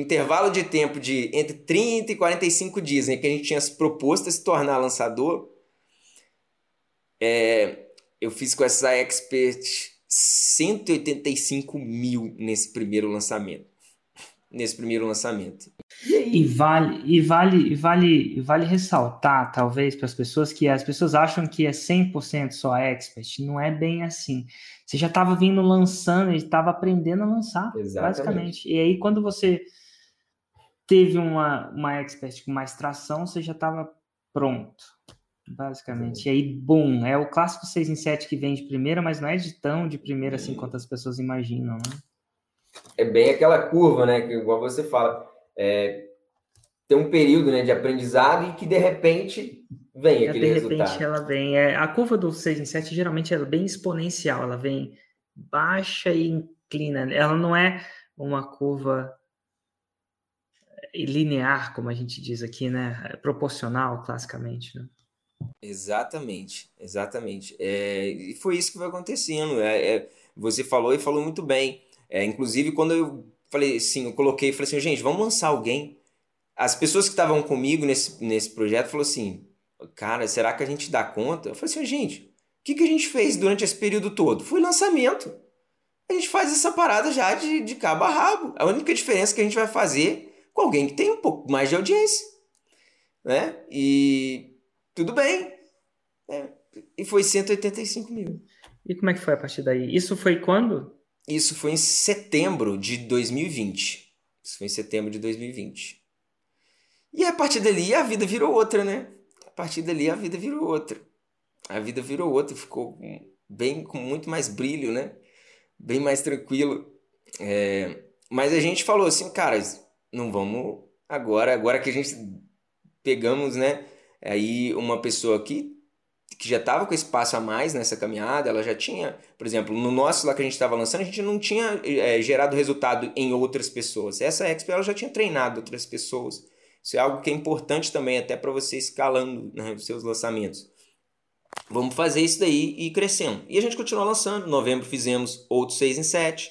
intervalo de tempo de entre 30 e 45 dias em que a gente tinha se proposto a se tornar lançador, é, eu fiz com essa Expert 185 mil nesse primeiro lançamento. Nesse primeiro lançamento. E vale, e vale, e vale, e vale ressaltar, talvez, para as pessoas que as pessoas acham que é 100% só expert. Não é bem assim. Você já estava vindo lançando, estava aprendendo a lançar, Exatamente. basicamente. E aí, quando você teve uma, uma expert com mais tração, você já estava pronto, basicamente. E aí, bum, é o clássico 6 em 7 que vem de primeira, mas não é de tão de primeira assim quanto as pessoas imaginam, né? É bem aquela curva, né? Que igual você fala é, tem um período né, de aprendizado e que de repente vem é, aquele de resultado. repente ela vem. É, a curva do 6 em 7 geralmente é bem exponencial, ela vem baixa e inclina. Ela não é uma curva linear, como a gente diz aqui, né? Proporcional, classicamente, né? Exatamente, exatamente. É, e foi isso que foi acontecendo. É, é, você falou e falou muito bem. É, inclusive, quando eu falei assim, eu coloquei, falei assim, gente, vamos lançar alguém. As pessoas que estavam comigo nesse, nesse projeto falou assim, cara, será que a gente dá conta? Eu falei assim, gente, o que, que a gente fez durante esse período todo? Foi lançamento. A gente faz essa parada já de, de cabo a rabo. A única diferença que a gente vai fazer com alguém que tem um pouco mais de audiência. Né? E tudo bem. É, e foi 185 mil. E como é que foi a partir daí? Isso foi quando? Isso foi em setembro de 2020. Isso foi em setembro de 2020. E a partir dali a vida virou outra, né? A partir dali a vida virou outra. A vida virou outra, ficou bem com muito mais brilho, né? Bem mais tranquilo. É... Mas a gente falou assim, cara, não vamos agora, agora que a gente pegamos, né, aí uma pessoa que que já estava com espaço a mais nessa caminhada, ela já tinha, por exemplo, no nosso lá que a gente estava lançando, a gente não tinha é, gerado resultado em outras pessoas. Essa Expo ela já tinha treinado outras pessoas. Isso é algo que é importante também até para você escalando né, os seus lançamentos. Vamos fazer isso daí e ir crescendo. E a gente continua lançando. Novembro fizemos outros 6 em 7.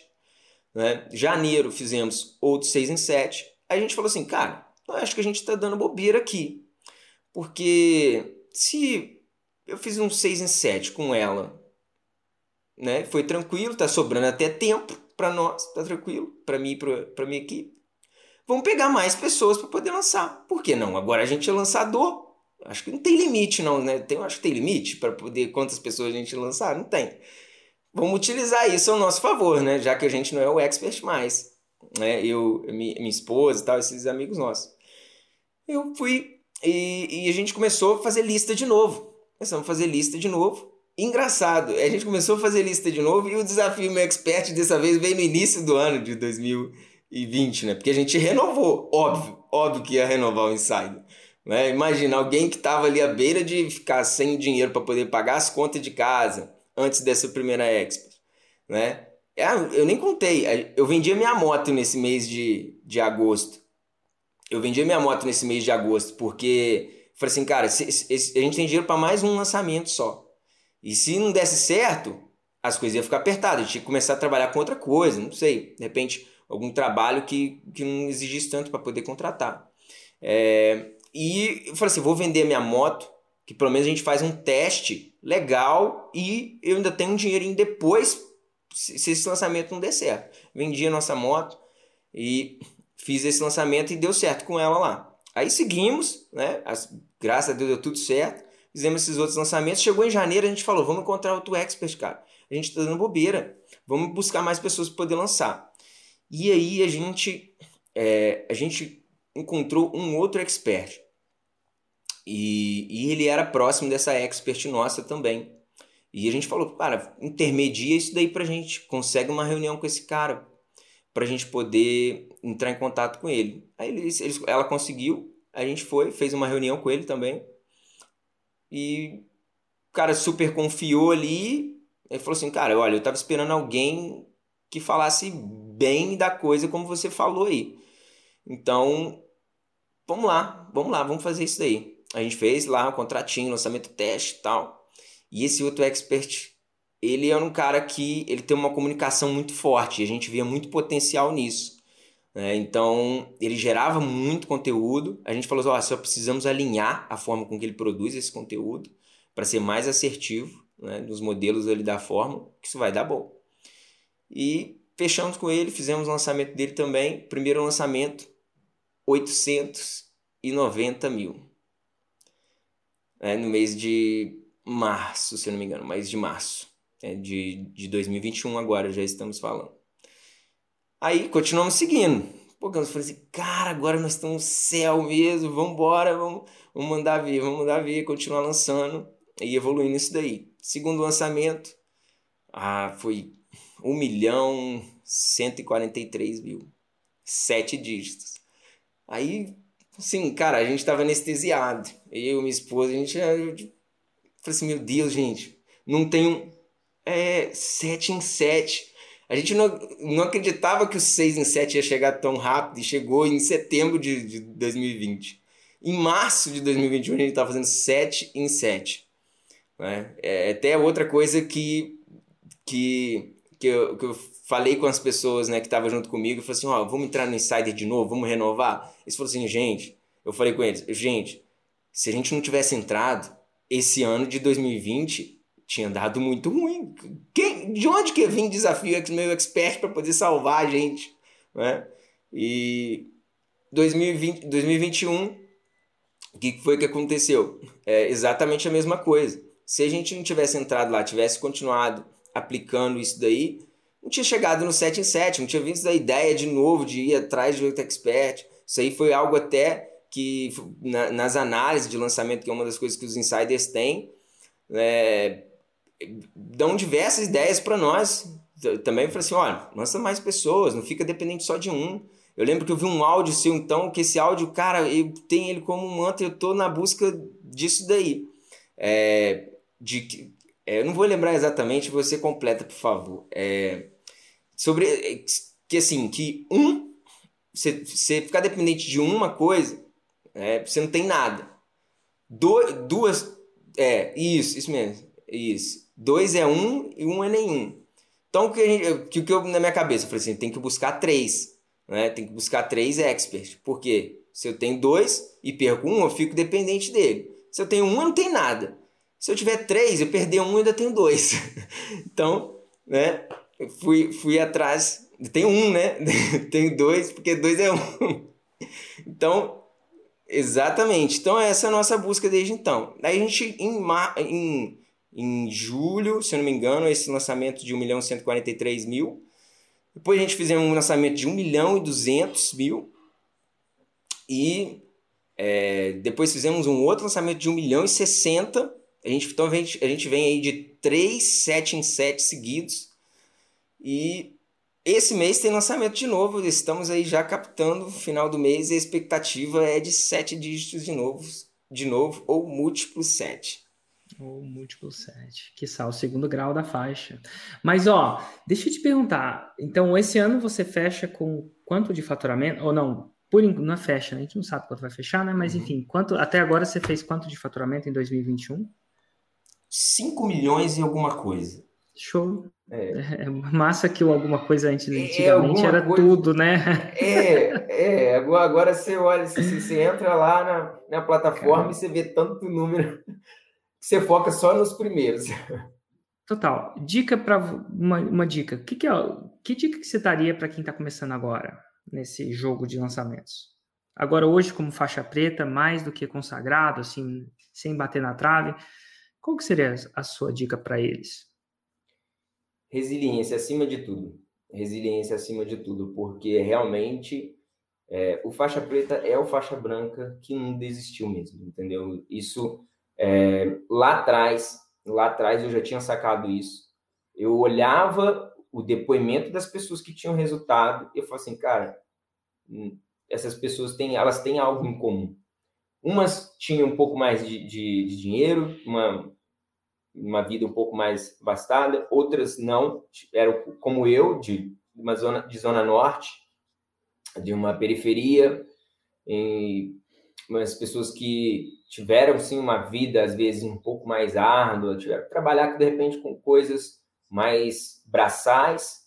Né? Janeiro fizemos outros 6 em 7. A gente falou assim, cara, eu acho que a gente está dando bobeira aqui. Porque se eu fiz um 6 em 7 com ela. Né? Foi tranquilo, tá sobrando até tempo para nós, tá tranquilo, para mim e para minha equipe. Vamos pegar mais pessoas para poder lançar. Por que não? Agora a gente é lançador. Acho que não tem limite não, né? Tem, acho que tem limite para poder quantas pessoas a gente lançar, não tem. Vamos utilizar isso ao nosso favor, né? Já que a gente não é o expert mais, né? Eu, minha esposa e tal, esses amigos nossos. Eu fui e, e a gente começou a fazer lista de novo Começamos a fazer lista de novo. Engraçado, a gente começou a fazer lista de novo e o desafio meu expert dessa vez veio no início do ano de 2020, né? Porque a gente renovou, óbvio, óbvio que ia renovar o Insider. Né? Imagina alguém que estava ali à beira de ficar sem dinheiro para poder pagar as contas de casa antes dessa primeira Expo, né? É, eu nem contei, eu vendi a minha moto nesse mês de, de agosto. Eu vendi a minha moto nesse mês de agosto porque Falei assim, cara, se, se, a gente tem dinheiro para mais um lançamento só. E se não desse certo, as coisas iam ficar apertadas. A gente que começar a trabalhar com outra coisa, não sei. De repente, algum trabalho que, que não exigisse tanto para poder contratar. É, e eu falei assim, vou vender minha moto, que pelo menos a gente faz um teste legal e eu ainda tenho um dinheirinho depois se, se esse lançamento não der certo. Vendi a nossa moto e fiz esse lançamento e deu certo com ela lá. Aí seguimos, né? As, graças a Deus deu tudo certo. Fizemos esses outros lançamentos. Chegou em janeiro, a gente falou: vamos encontrar outro expert, cara. A gente tá dando bobeira. Vamos buscar mais pessoas para poder lançar. E aí a gente, é, a gente encontrou um outro expert. E, e ele era próximo dessa expert nossa também. E a gente falou, cara, intermedia isso daí pra gente. Consegue uma reunião com esse cara pra gente poder entrar em contato com ele. Aí eles, eles, ela conseguiu, a gente foi, fez uma reunião com ele também. E o cara super confiou ali. Ele falou assim: Cara, olha, eu tava esperando alguém que falasse bem da coisa como você falou aí. Então, vamos lá, vamos lá, vamos fazer isso daí. A gente fez lá o contratinho, lançamento teste e tal. E esse outro expert, ele era um cara que ele tem uma comunicação muito forte. A gente via muito potencial nisso. Né? Então, ele gerava muito conteúdo. A gente falou assim, oh, só precisamos alinhar a forma com que ele produz esse conteúdo para ser mais assertivo né, nos modelos ali da forma, que isso vai dar bom. E fechamos com ele, fizemos o lançamento dele também. Primeiro lançamento, 890 mil. É, no mês de março, se eu não me engano, mês de março. É, de, de 2021 agora, já estamos falando. Aí continuamos seguindo. Pô, eu falei assim, cara, agora nós estamos no céu mesmo, vamos embora, vamos, vamos mandar ver, vamos mandar ver, continuar lançando e evoluindo isso daí. Segundo lançamento, ah, foi 1 milhão 143 mil. Sete dígitos. Aí, assim, cara, a gente tava anestesiado. Eu, minha esposa, a gente. Falei assim, meu Deus, gente, não tem é, 7 em 7 a gente não, não acreditava que o 6 em 7 ia chegar tão rápido e chegou em setembro de, de 2020. Em março de 2021 a gente está fazendo 7 em 7. Né? É até outra coisa que, que, que, eu, que eu falei com as pessoas né, que estavam junto comigo. Eu falei assim: ó, vamos entrar no Insider de novo, vamos renovar. Eles falaram assim: gente, eu falei com eles: gente, se a gente não tivesse entrado, esse ano de 2020 tinha dado muito ruim. Quem, de onde que vinha desafio meio expert para poder salvar a gente, né? E 2020, 2021, o que foi que aconteceu? É exatamente a mesma coisa. Se a gente não tivesse entrado lá, tivesse continuado aplicando isso daí, não tinha chegado no 7 em 7, não tinha visto a ideia de novo de ir atrás de expert. Isso aí foi algo até que na, nas análises de lançamento, que é uma das coisas que os insiders têm, é, dão diversas ideias para nós. Também falei assim, olha, lança mais pessoas, não fica dependente só de um. Eu lembro que eu vi um áudio seu, então, que esse áudio, cara, eu tenho ele como mantra, eu tô na busca disso daí. É, de, é, eu não vou lembrar exatamente, você completa, por favor. É, sobre que assim, que um, você ficar dependente de uma coisa, é, você não tem nada. Do, duas, é, isso, isso mesmo, isso. Dois é um e um é nenhum. Então, o que, gente, que, que eu, na minha cabeça, eu falei assim, tem que buscar três, né? Tem que buscar três experts. Por quê? Se eu tenho dois e perco um, eu fico dependente dele. Se eu tenho um, eu não tenho nada. Se eu tiver três, eu perder um, eu ainda tenho dois. então, né? Fui, fui atrás. Tenho um, né? tenho dois, porque dois é um. então, exatamente. Então, essa é a nossa busca desde então. Aí a gente, em, em em julho, se eu não me engano, esse lançamento de 1 milhão e 143 mil. Depois a gente fizemos um lançamento de 1 milhão e 200 mil. E é, depois fizemos um outro lançamento de 1 milhão e 60. A gente, então a gente, a gente vem aí de 3, 7 em 7 seguidos. E esse mês tem lançamento de novo. Estamos aí já captando o final do mês e a expectativa é de 7 dígitos de novo, de novo ou múltiplo 7. Ou múltiplo 7, que o segundo grau da faixa. Mas, ó, deixa eu te perguntar. Então, esse ano você fecha com quanto de faturamento? Ou não, por não é fecha, né? a gente não sabe quanto vai fechar, né? Mas, uhum. enfim, quanto até agora você fez quanto de faturamento em 2021? 5 milhões e alguma coisa. Show. É. é massa que alguma coisa antes, é, antigamente é, era coisa... tudo, né? É, é. Agora você olha, você, você entra lá na, na plataforma e você vê tanto número você foca só nos primeiros. Total. Dica para uma, uma, dica. Que, que, é, que dica que você daria para quem está começando agora nesse jogo de lançamentos? Agora hoje como faixa preta, mais do que consagrado, assim, sem bater na trave, qual que seria a sua dica para eles? Resiliência acima de tudo. Resiliência acima de tudo, porque realmente é, o faixa preta é o faixa branca que não desistiu mesmo, entendeu? Isso é, lá atrás, lá atrás eu já tinha sacado isso. Eu olhava o depoimento das pessoas que tinham resultado e eu falava assim, cara, hum, essas pessoas têm, elas têm algo em comum. Umas tinham um pouco mais de, de, de dinheiro, uma, uma vida um pouco mais bastada, outras não, eram como eu, de uma zona de zona norte, de uma periferia, e umas pessoas que tiveram sim uma vida às vezes um pouco mais árdua, tiveram que trabalhar de repente com coisas mais braçais.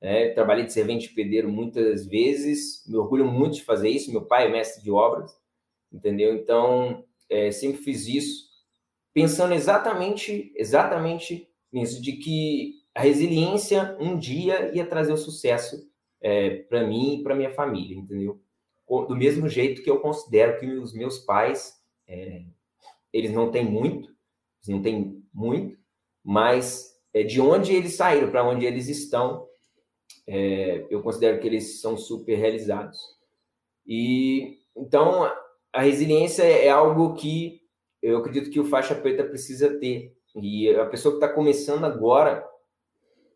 Né? Trabalhei de servente pedreiro muitas vezes, me orgulho muito de fazer isso. Meu pai é mestre de obras, entendeu? Então é, sempre fiz isso, pensando exatamente, exatamente nisso, de que a resiliência um dia ia trazer o sucesso é, para mim e para minha família, entendeu? Do mesmo jeito que eu considero que os meus pais é, eles não têm muito, eles não têm muito, mas é, de onde eles saíram para onde eles estão, é, eu considero que eles são super realizados. E então a resiliência é algo que eu acredito que o faixa preta precisa ter. E a pessoa que está começando agora,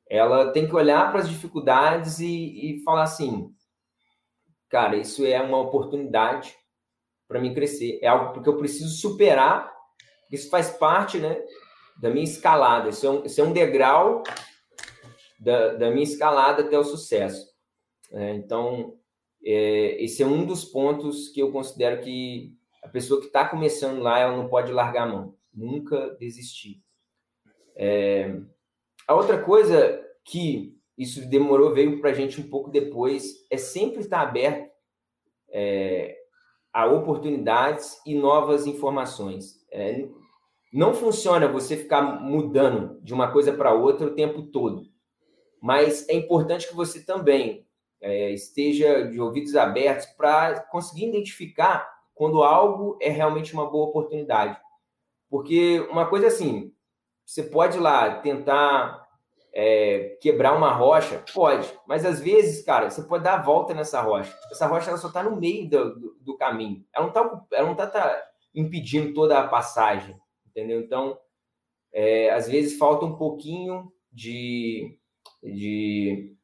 ela tem que olhar para as dificuldades e, e falar assim, cara, isso é uma oportunidade para mim crescer. É algo porque eu preciso superar. Isso faz parte, né, da minha escalada. Isso é um, isso é um degrau da, da minha escalada até o sucesso. É, então, é, esse é um dos pontos que eu considero que a pessoa que está começando lá, ela não pode largar a mão. Nunca desistir. É, a outra coisa que isso demorou, veio para a gente um pouco depois, é sempre estar aberto é, a oportunidades e novas informações. É, não funciona você ficar mudando de uma coisa para outra o tempo todo, mas é importante que você também é, esteja de ouvidos abertos para conseguir identificar quando algo é realmente uma boa oportunidade. Porque uma coisa assim, você pode lá tentar é, quebrar uma rocha? Pode, mas às vezes, cara, você pode dar a volta nessa rocha. Essa rocha ela só está no meio do, do, caminho. Ela não está tá, tá, impedindo toda a passagem, entendeu? Então, é, às vezes falta um pouquinho de, de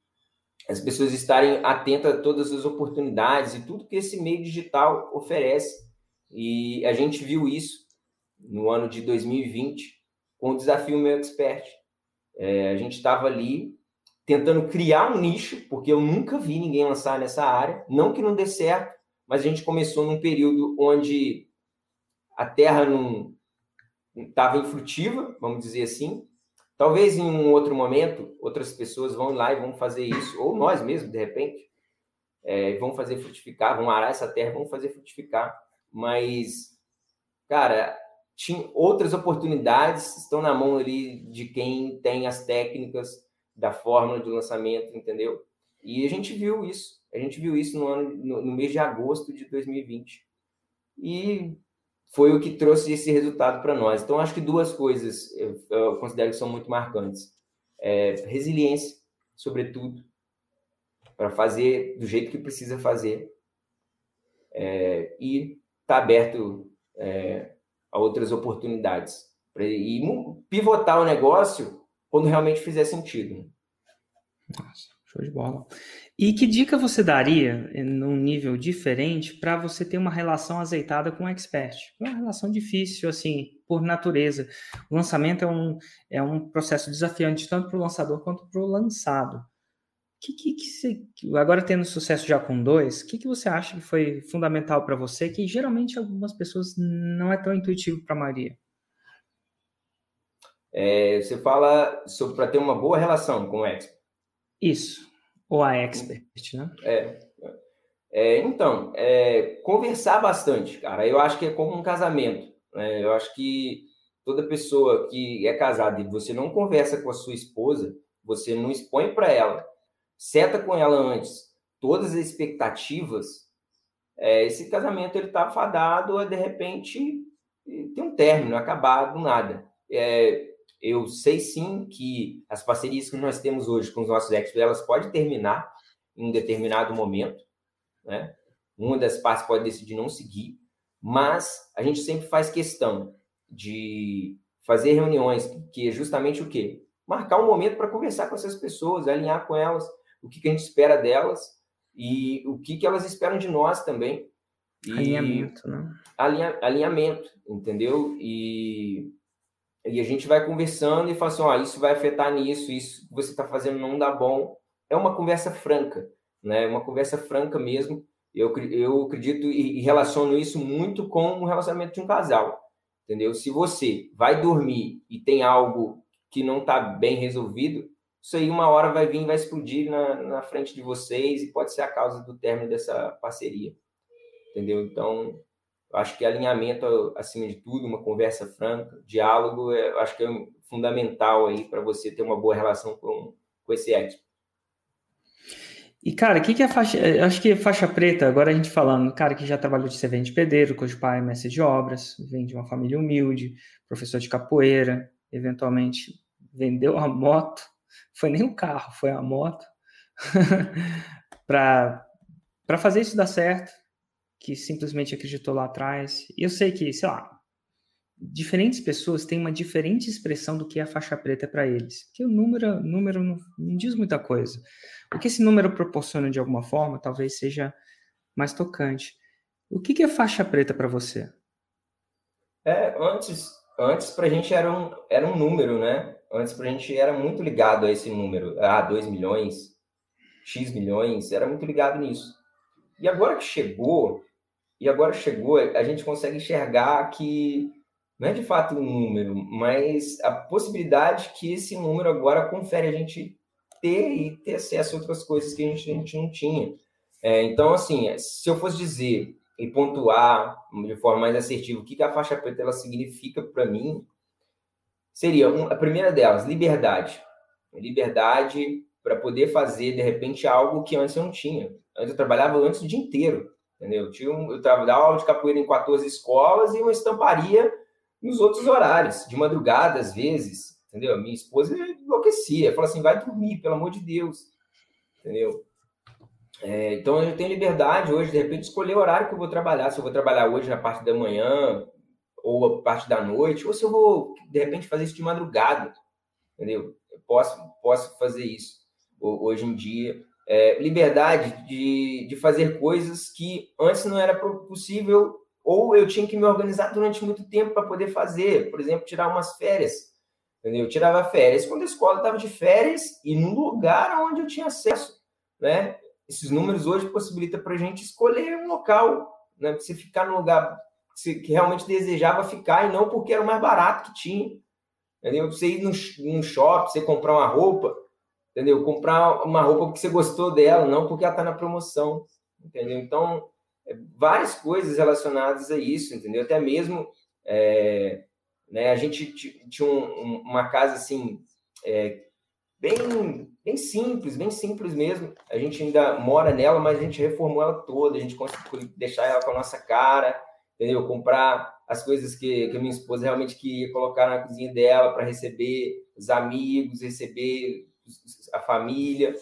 as pessoas estarem atentas a todas as oportunidades e tudo que esse meio digital oferece. E a gente viu isso no ano de 2020 com o desafio Meu Expert. É, a gente estava ali tentando criar um nicho, porque eu nunca vi ninguém lançar nessa área. Não que não dê certo, mas a gente começou num período onde a terra não estava infrutiva, vamos dizer assim. Talvez em um outro momento, outras pessoas vão lá e vão fazer isso, ou nós mesmos, de repente, é, vão fazer frutificar, vão arar essa terra, vão fazer frutificar. Mas, cara, tinha outras oportunidades estão na mão ali de quem tem as técnicas da fórmula de lançamento, entendeu? E a gente viu isso. A gente viu isso no ano no, no mês de agosto de 2020. E foi o que trouxe esse resultado para nós. Então, acho que duas coisas eu, eu considero que são muito marcantes. É, resiliência, sobretudo, para fazer do jeito que precisa fazer. É, e estar tá aberto é, a outras oportunidades. E pivotar o negócio quando realmente fizer sentido. Nossa, show de bola. E que dica você daria eh, num nível diferente para você ter uma relação azeitada com o expert? Uma relação difícil, assim, por natureza. O lançamento é um, é um processo desafiante tanto para o lançador quanto para o lançado. Que, que, que você, agora tendo sucesso já com dois, o que, que você acha que foi fundamental para você, que geralmente algumas pessoas não é tão intuitivo para a maioria? É, você fala sobre para ter uma boa relação com o expert. Isso, ou a expert, né? É, é então, é, conversar bastante, cara. Eu acho que é como um casamento. Né? Eu acho que toda pessoa que é casada e você não conversa com a sua esposa, você não expõe para ela seta com ela antes todas as expectativas, é, esse casamento ele está fadado a de repente ter um término, acabar do nada. É, eu sei sim que as parcerias que nós temos hoje com os nossos experts, elas podem terminar em um determinado momento, né? Uma das partes pode decidir não seguir, mas a gente sempre faz questão de fazer reuniões que é justamente o quê? Marcar um momento para conversar com essas pessoas, alinhar com elas, o que, que a gente espera delas e o que, que elas esperam de nós também. E alinhamento, né? Alinha, alinhamento, entendeu? E, e a gente vai conversando e fala assim, isso vai afetar nisso, isso que você está fazendo não dá bom. É uma conversa franca, né? Uma conversa franca mesmo. Eu, eu acredito e, e relaciono isso muito com o relacionamento de um casal, entendeu? Se você vai dormir e tem algo que não está bem resolvido, isso aí uma hora vai vir, vai explodir na, na frente de vocês e pode ser a causa do término dessa parceria. Entendeu? Então, eu acho que alinhamento, acima de tudo, uma conversa franca, diálogo, é, eu acho que é fundamental aí para você ter uma boa relação com, com esse expert. E, cara, o que, que é faixa. Eu acho que é faixa preta, agora a gente falando, cara que já trabalhou de servente pedreiro, cujo pai é mestre de obras, vem de uma família humilde, professor de capoeira, eventualmente vendeu a moto foi nem o carro, foi a moto, para fazer isso dar certo, que simplesmente acreditou lá atrás. E eu sei que, sei lá, diferentes pessoas têm uma diferente expressão do que é a faixa preta para eles. Que o número, número não, não, diz muita coisa. O que esse número proporciona de alguma forma talvez seja mais tocante. O que, que é faixa preta para você? É, antes, antes para a gente era um, era um número, né? Antes para a gente era muito ligado a esse número. Ah, 2 milhões, X milhões, era muito ligado nisso. E agora que chegou, e agora chegou, a gente consegue enxergar que não é de fato um número, mas a possibilidade que esse número agora confere a gente ter e ter acesso a outras coisas que a gente, a gente não tinha. É, então, assim, se eu fosse dizer e pontuar de forma mais assertiva o que, que a faixa preta ela significa para mim, seria um, a primeira delas, liberdade. Liberdade para poder fazer, de repente, algo que antes eu não tinha. Antes eu trabalhava antes o dia inteiro, entendeu? Eu, tinha um, eu dava aula de capoeira em 14 escolas e uma estamparia nos outros horários, de madrugada às vezes, entendeu? Minha esposa enlouquecia, falou assim, vai dormir, pelo amor de Deus, entendeu? É, então eu tenho liberdade hoje, de repente, escolher o horário que eu vou trabalhar. Se eu vou trabalhar hoje na parte da manhã, ou a parte da noite, ou se eu vou, de repente, fazer isso de madrugada, entendeu? Eu posso, posso fazer isso hoje em dia. É, liberdade de, de fazer coisas que antes não era possível ou eu tinha que me organizar durante muito tempo para poder fazer, por exemplo, tirar umas férias. Entendeu? Eu tirava férias quando a escola estava de férias e no lugar onde eu tinha acesso, né? Esses números hoje possibilitam para a gente escolher um local, né? Você ficar no lugar que realmente desejava ficar e não porque era o mais barato que tinha. Entendeu? Você ir num, shopping, você comprar uma roupa, entendeu? Comprar uma roupa porque você gostou dela, não porque ela está na promoção, entendeu? Então, é, várias coisas relacionadas a isso, entendeu? Até mesmo, é, né, a gente tinha um, uma casa assim, é, bem, bem simples, bem simples mesmo. A gente ainda mora nela, mas a gente reformou ela toda, a gente conseguiu deixar ela com a nossa cara, entendeu? Comprar as coisas que, que minha esposa realmente queria colocar na cozinha dela para receber os amigos, receber a família.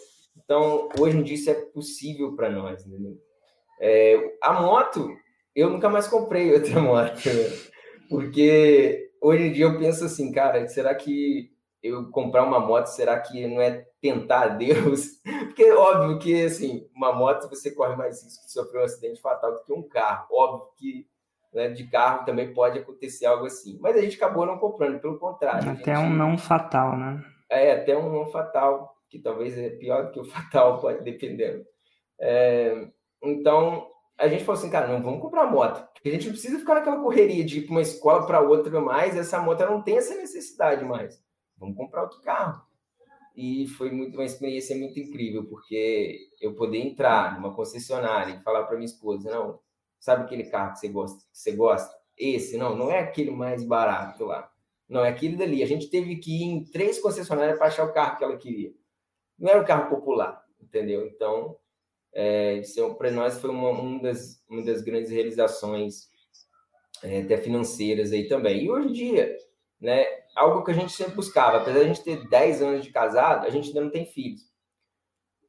Então, hoje em dia isso é possível para nós, entendeu? É, a moto, eu nunca mais comprei outra moto, né? porque hoje em dia eu penso assim, cara, será que eu comprar uma moto, será que não é tentar a Deus? Porque é óbvio que, assim, uma moto você corre mais risco de sofrer um acidente fatal do que um carro. Óbvio que né, de carro também pode acontecer algo assim. Mas a gente acabou não comprando, pelo contrário. Até gente... um não fatal, né? É, até um fatal, que talvez é pior que o fatal, pode dependendo. É... Então, a gente falou assim, cara, não vamos comprar moto. A gente não precisa ficar naquela correria de ir para uma escola para outra mais, essa moto não tem essa necessidade mais. Vamos comprar outro carro. E foi muito, uma experiência muito incrível, porque eu poder entrar numa concessionária e falar para minha esposa, não, Sabe aquele carro que você gosta? Que você gosta? Esse, não, não é aquele mais barato lá. Não, é aquele dali. A gente teve que ir em três concessionárias para achar o carro que ela queria. Não era um carro popular, entendeu? Então, é, é para nós foi uma, uma, das, uma das grandes realizações, é, até financeiras aí também. E hoje em dia, né, algo que a gente sempre buscava, apesar de a gente ter 10 anos de casado, a gente ainda não tem filhos.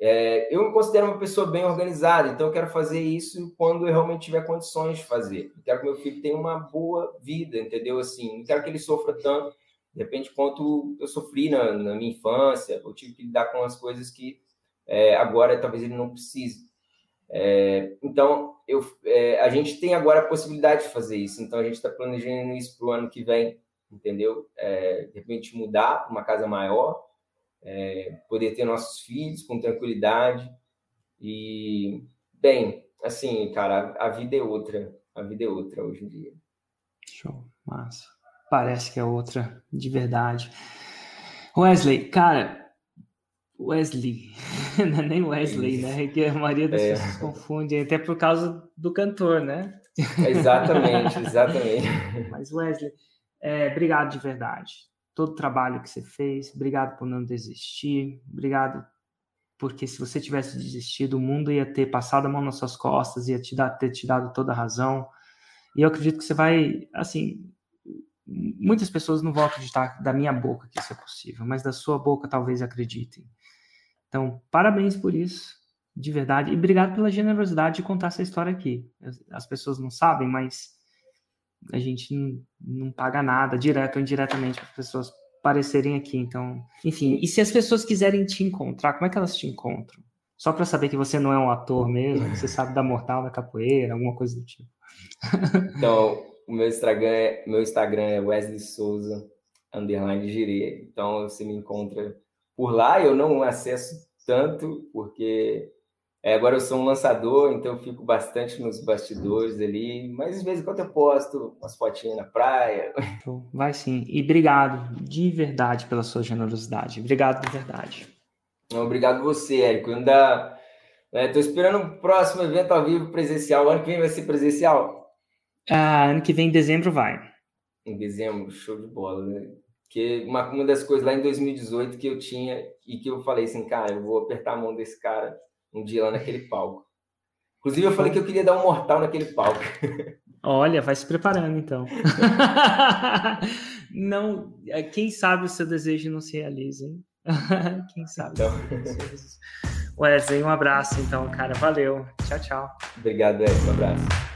É, eu me considero uma pessoa bem organizada, então eu quero fazer isso quando eu realmente tiver condições de fazer. Eu quero que meu filho tenha uma boa vida, entendeu? Assim, não quero que ele sofra tanto, de repente, quanto eu sofri na, na minha infância, eu tive que lidar com as coisas que é, agora talvez ele não precise. É, então, eu, é, a gente tem agora a possibilidade de fazer isso, então a gente está planejando isso para o ano que vem, entendeu? É, de repente, mudar para uma casa maior é, poder ter nossos filhos com tranquilidade. E, bem, assim, cara, a, a vida é outra. A vida é outra hoje em dia. Show, massa. Parece que é outra, de verdade. Wesley, cara, Wesley, não é nem Wesley, né? Que a maioria das é. pessoas confunde, até por causa do cantor, né? Exatamente, exatamente. Mas Wesley, é, obrigado de verdade todo o trabalho que você fez, obrigado por não desistir, obrigado porque se você tivesse desistido, o mundo ia ter passado a mão nas suas costas, ia te dar, ter te dado toda a razão. E eu acredito que você vai, assim, muitas pessoas não vão acreditar da minha boca que isso é possível, mas da sua boca talvez acreditem. Então, parabéns por isso, de verdade, e obrigado pela generosidade de contar essa história aqui. As pessoas não sabem, mas a gente não, paga nada, direto ou indiretamente, para as pessoas aparecerem aqui. Então, enfim, e se as pessoas quiserem te encontrar, como é que elas te encontram? Só para saber que você não é um ator mesmo, você sabe da mortal, da capoeira, alguma coisa do tipo. então, o meu Instagram é, meu Instagram é Wesley Souza, underline girê. Então, você me encontra por lá. Eu não acesso tanto, porque é, agora eu sou um lançador, então eu fico bastante nos bastidores ali, mas de vez em quando eu posto umas fotinhas na praia. Vai sim. E obrigado de verdade pela sua generosidade. Obrigado de verdade. Obrigado você, Érico. Ainda estou é, esperando o próximo evento ao vivo presencial. O ano que vem vai ser presencial? Ah, ano que vem, em dezembro, vai. Em dezembro, show de bola, né? Que uma, uma das coisas lá em 2018 que eu tinha e que eu falei assim, cara, eu vou apertar a mão desse cara um dia lá naquele palco. Inclusive, eu falei que eu queria dar um mortal naquele palco. Olha, vai se preparando então. não, é, quem sabe o seu desejo não se realiza, hein? quem sabe. Então... Wesley, um abraço então, cara. Valeu. Tchau, tchau. Obrigado, Ed. Um abraço.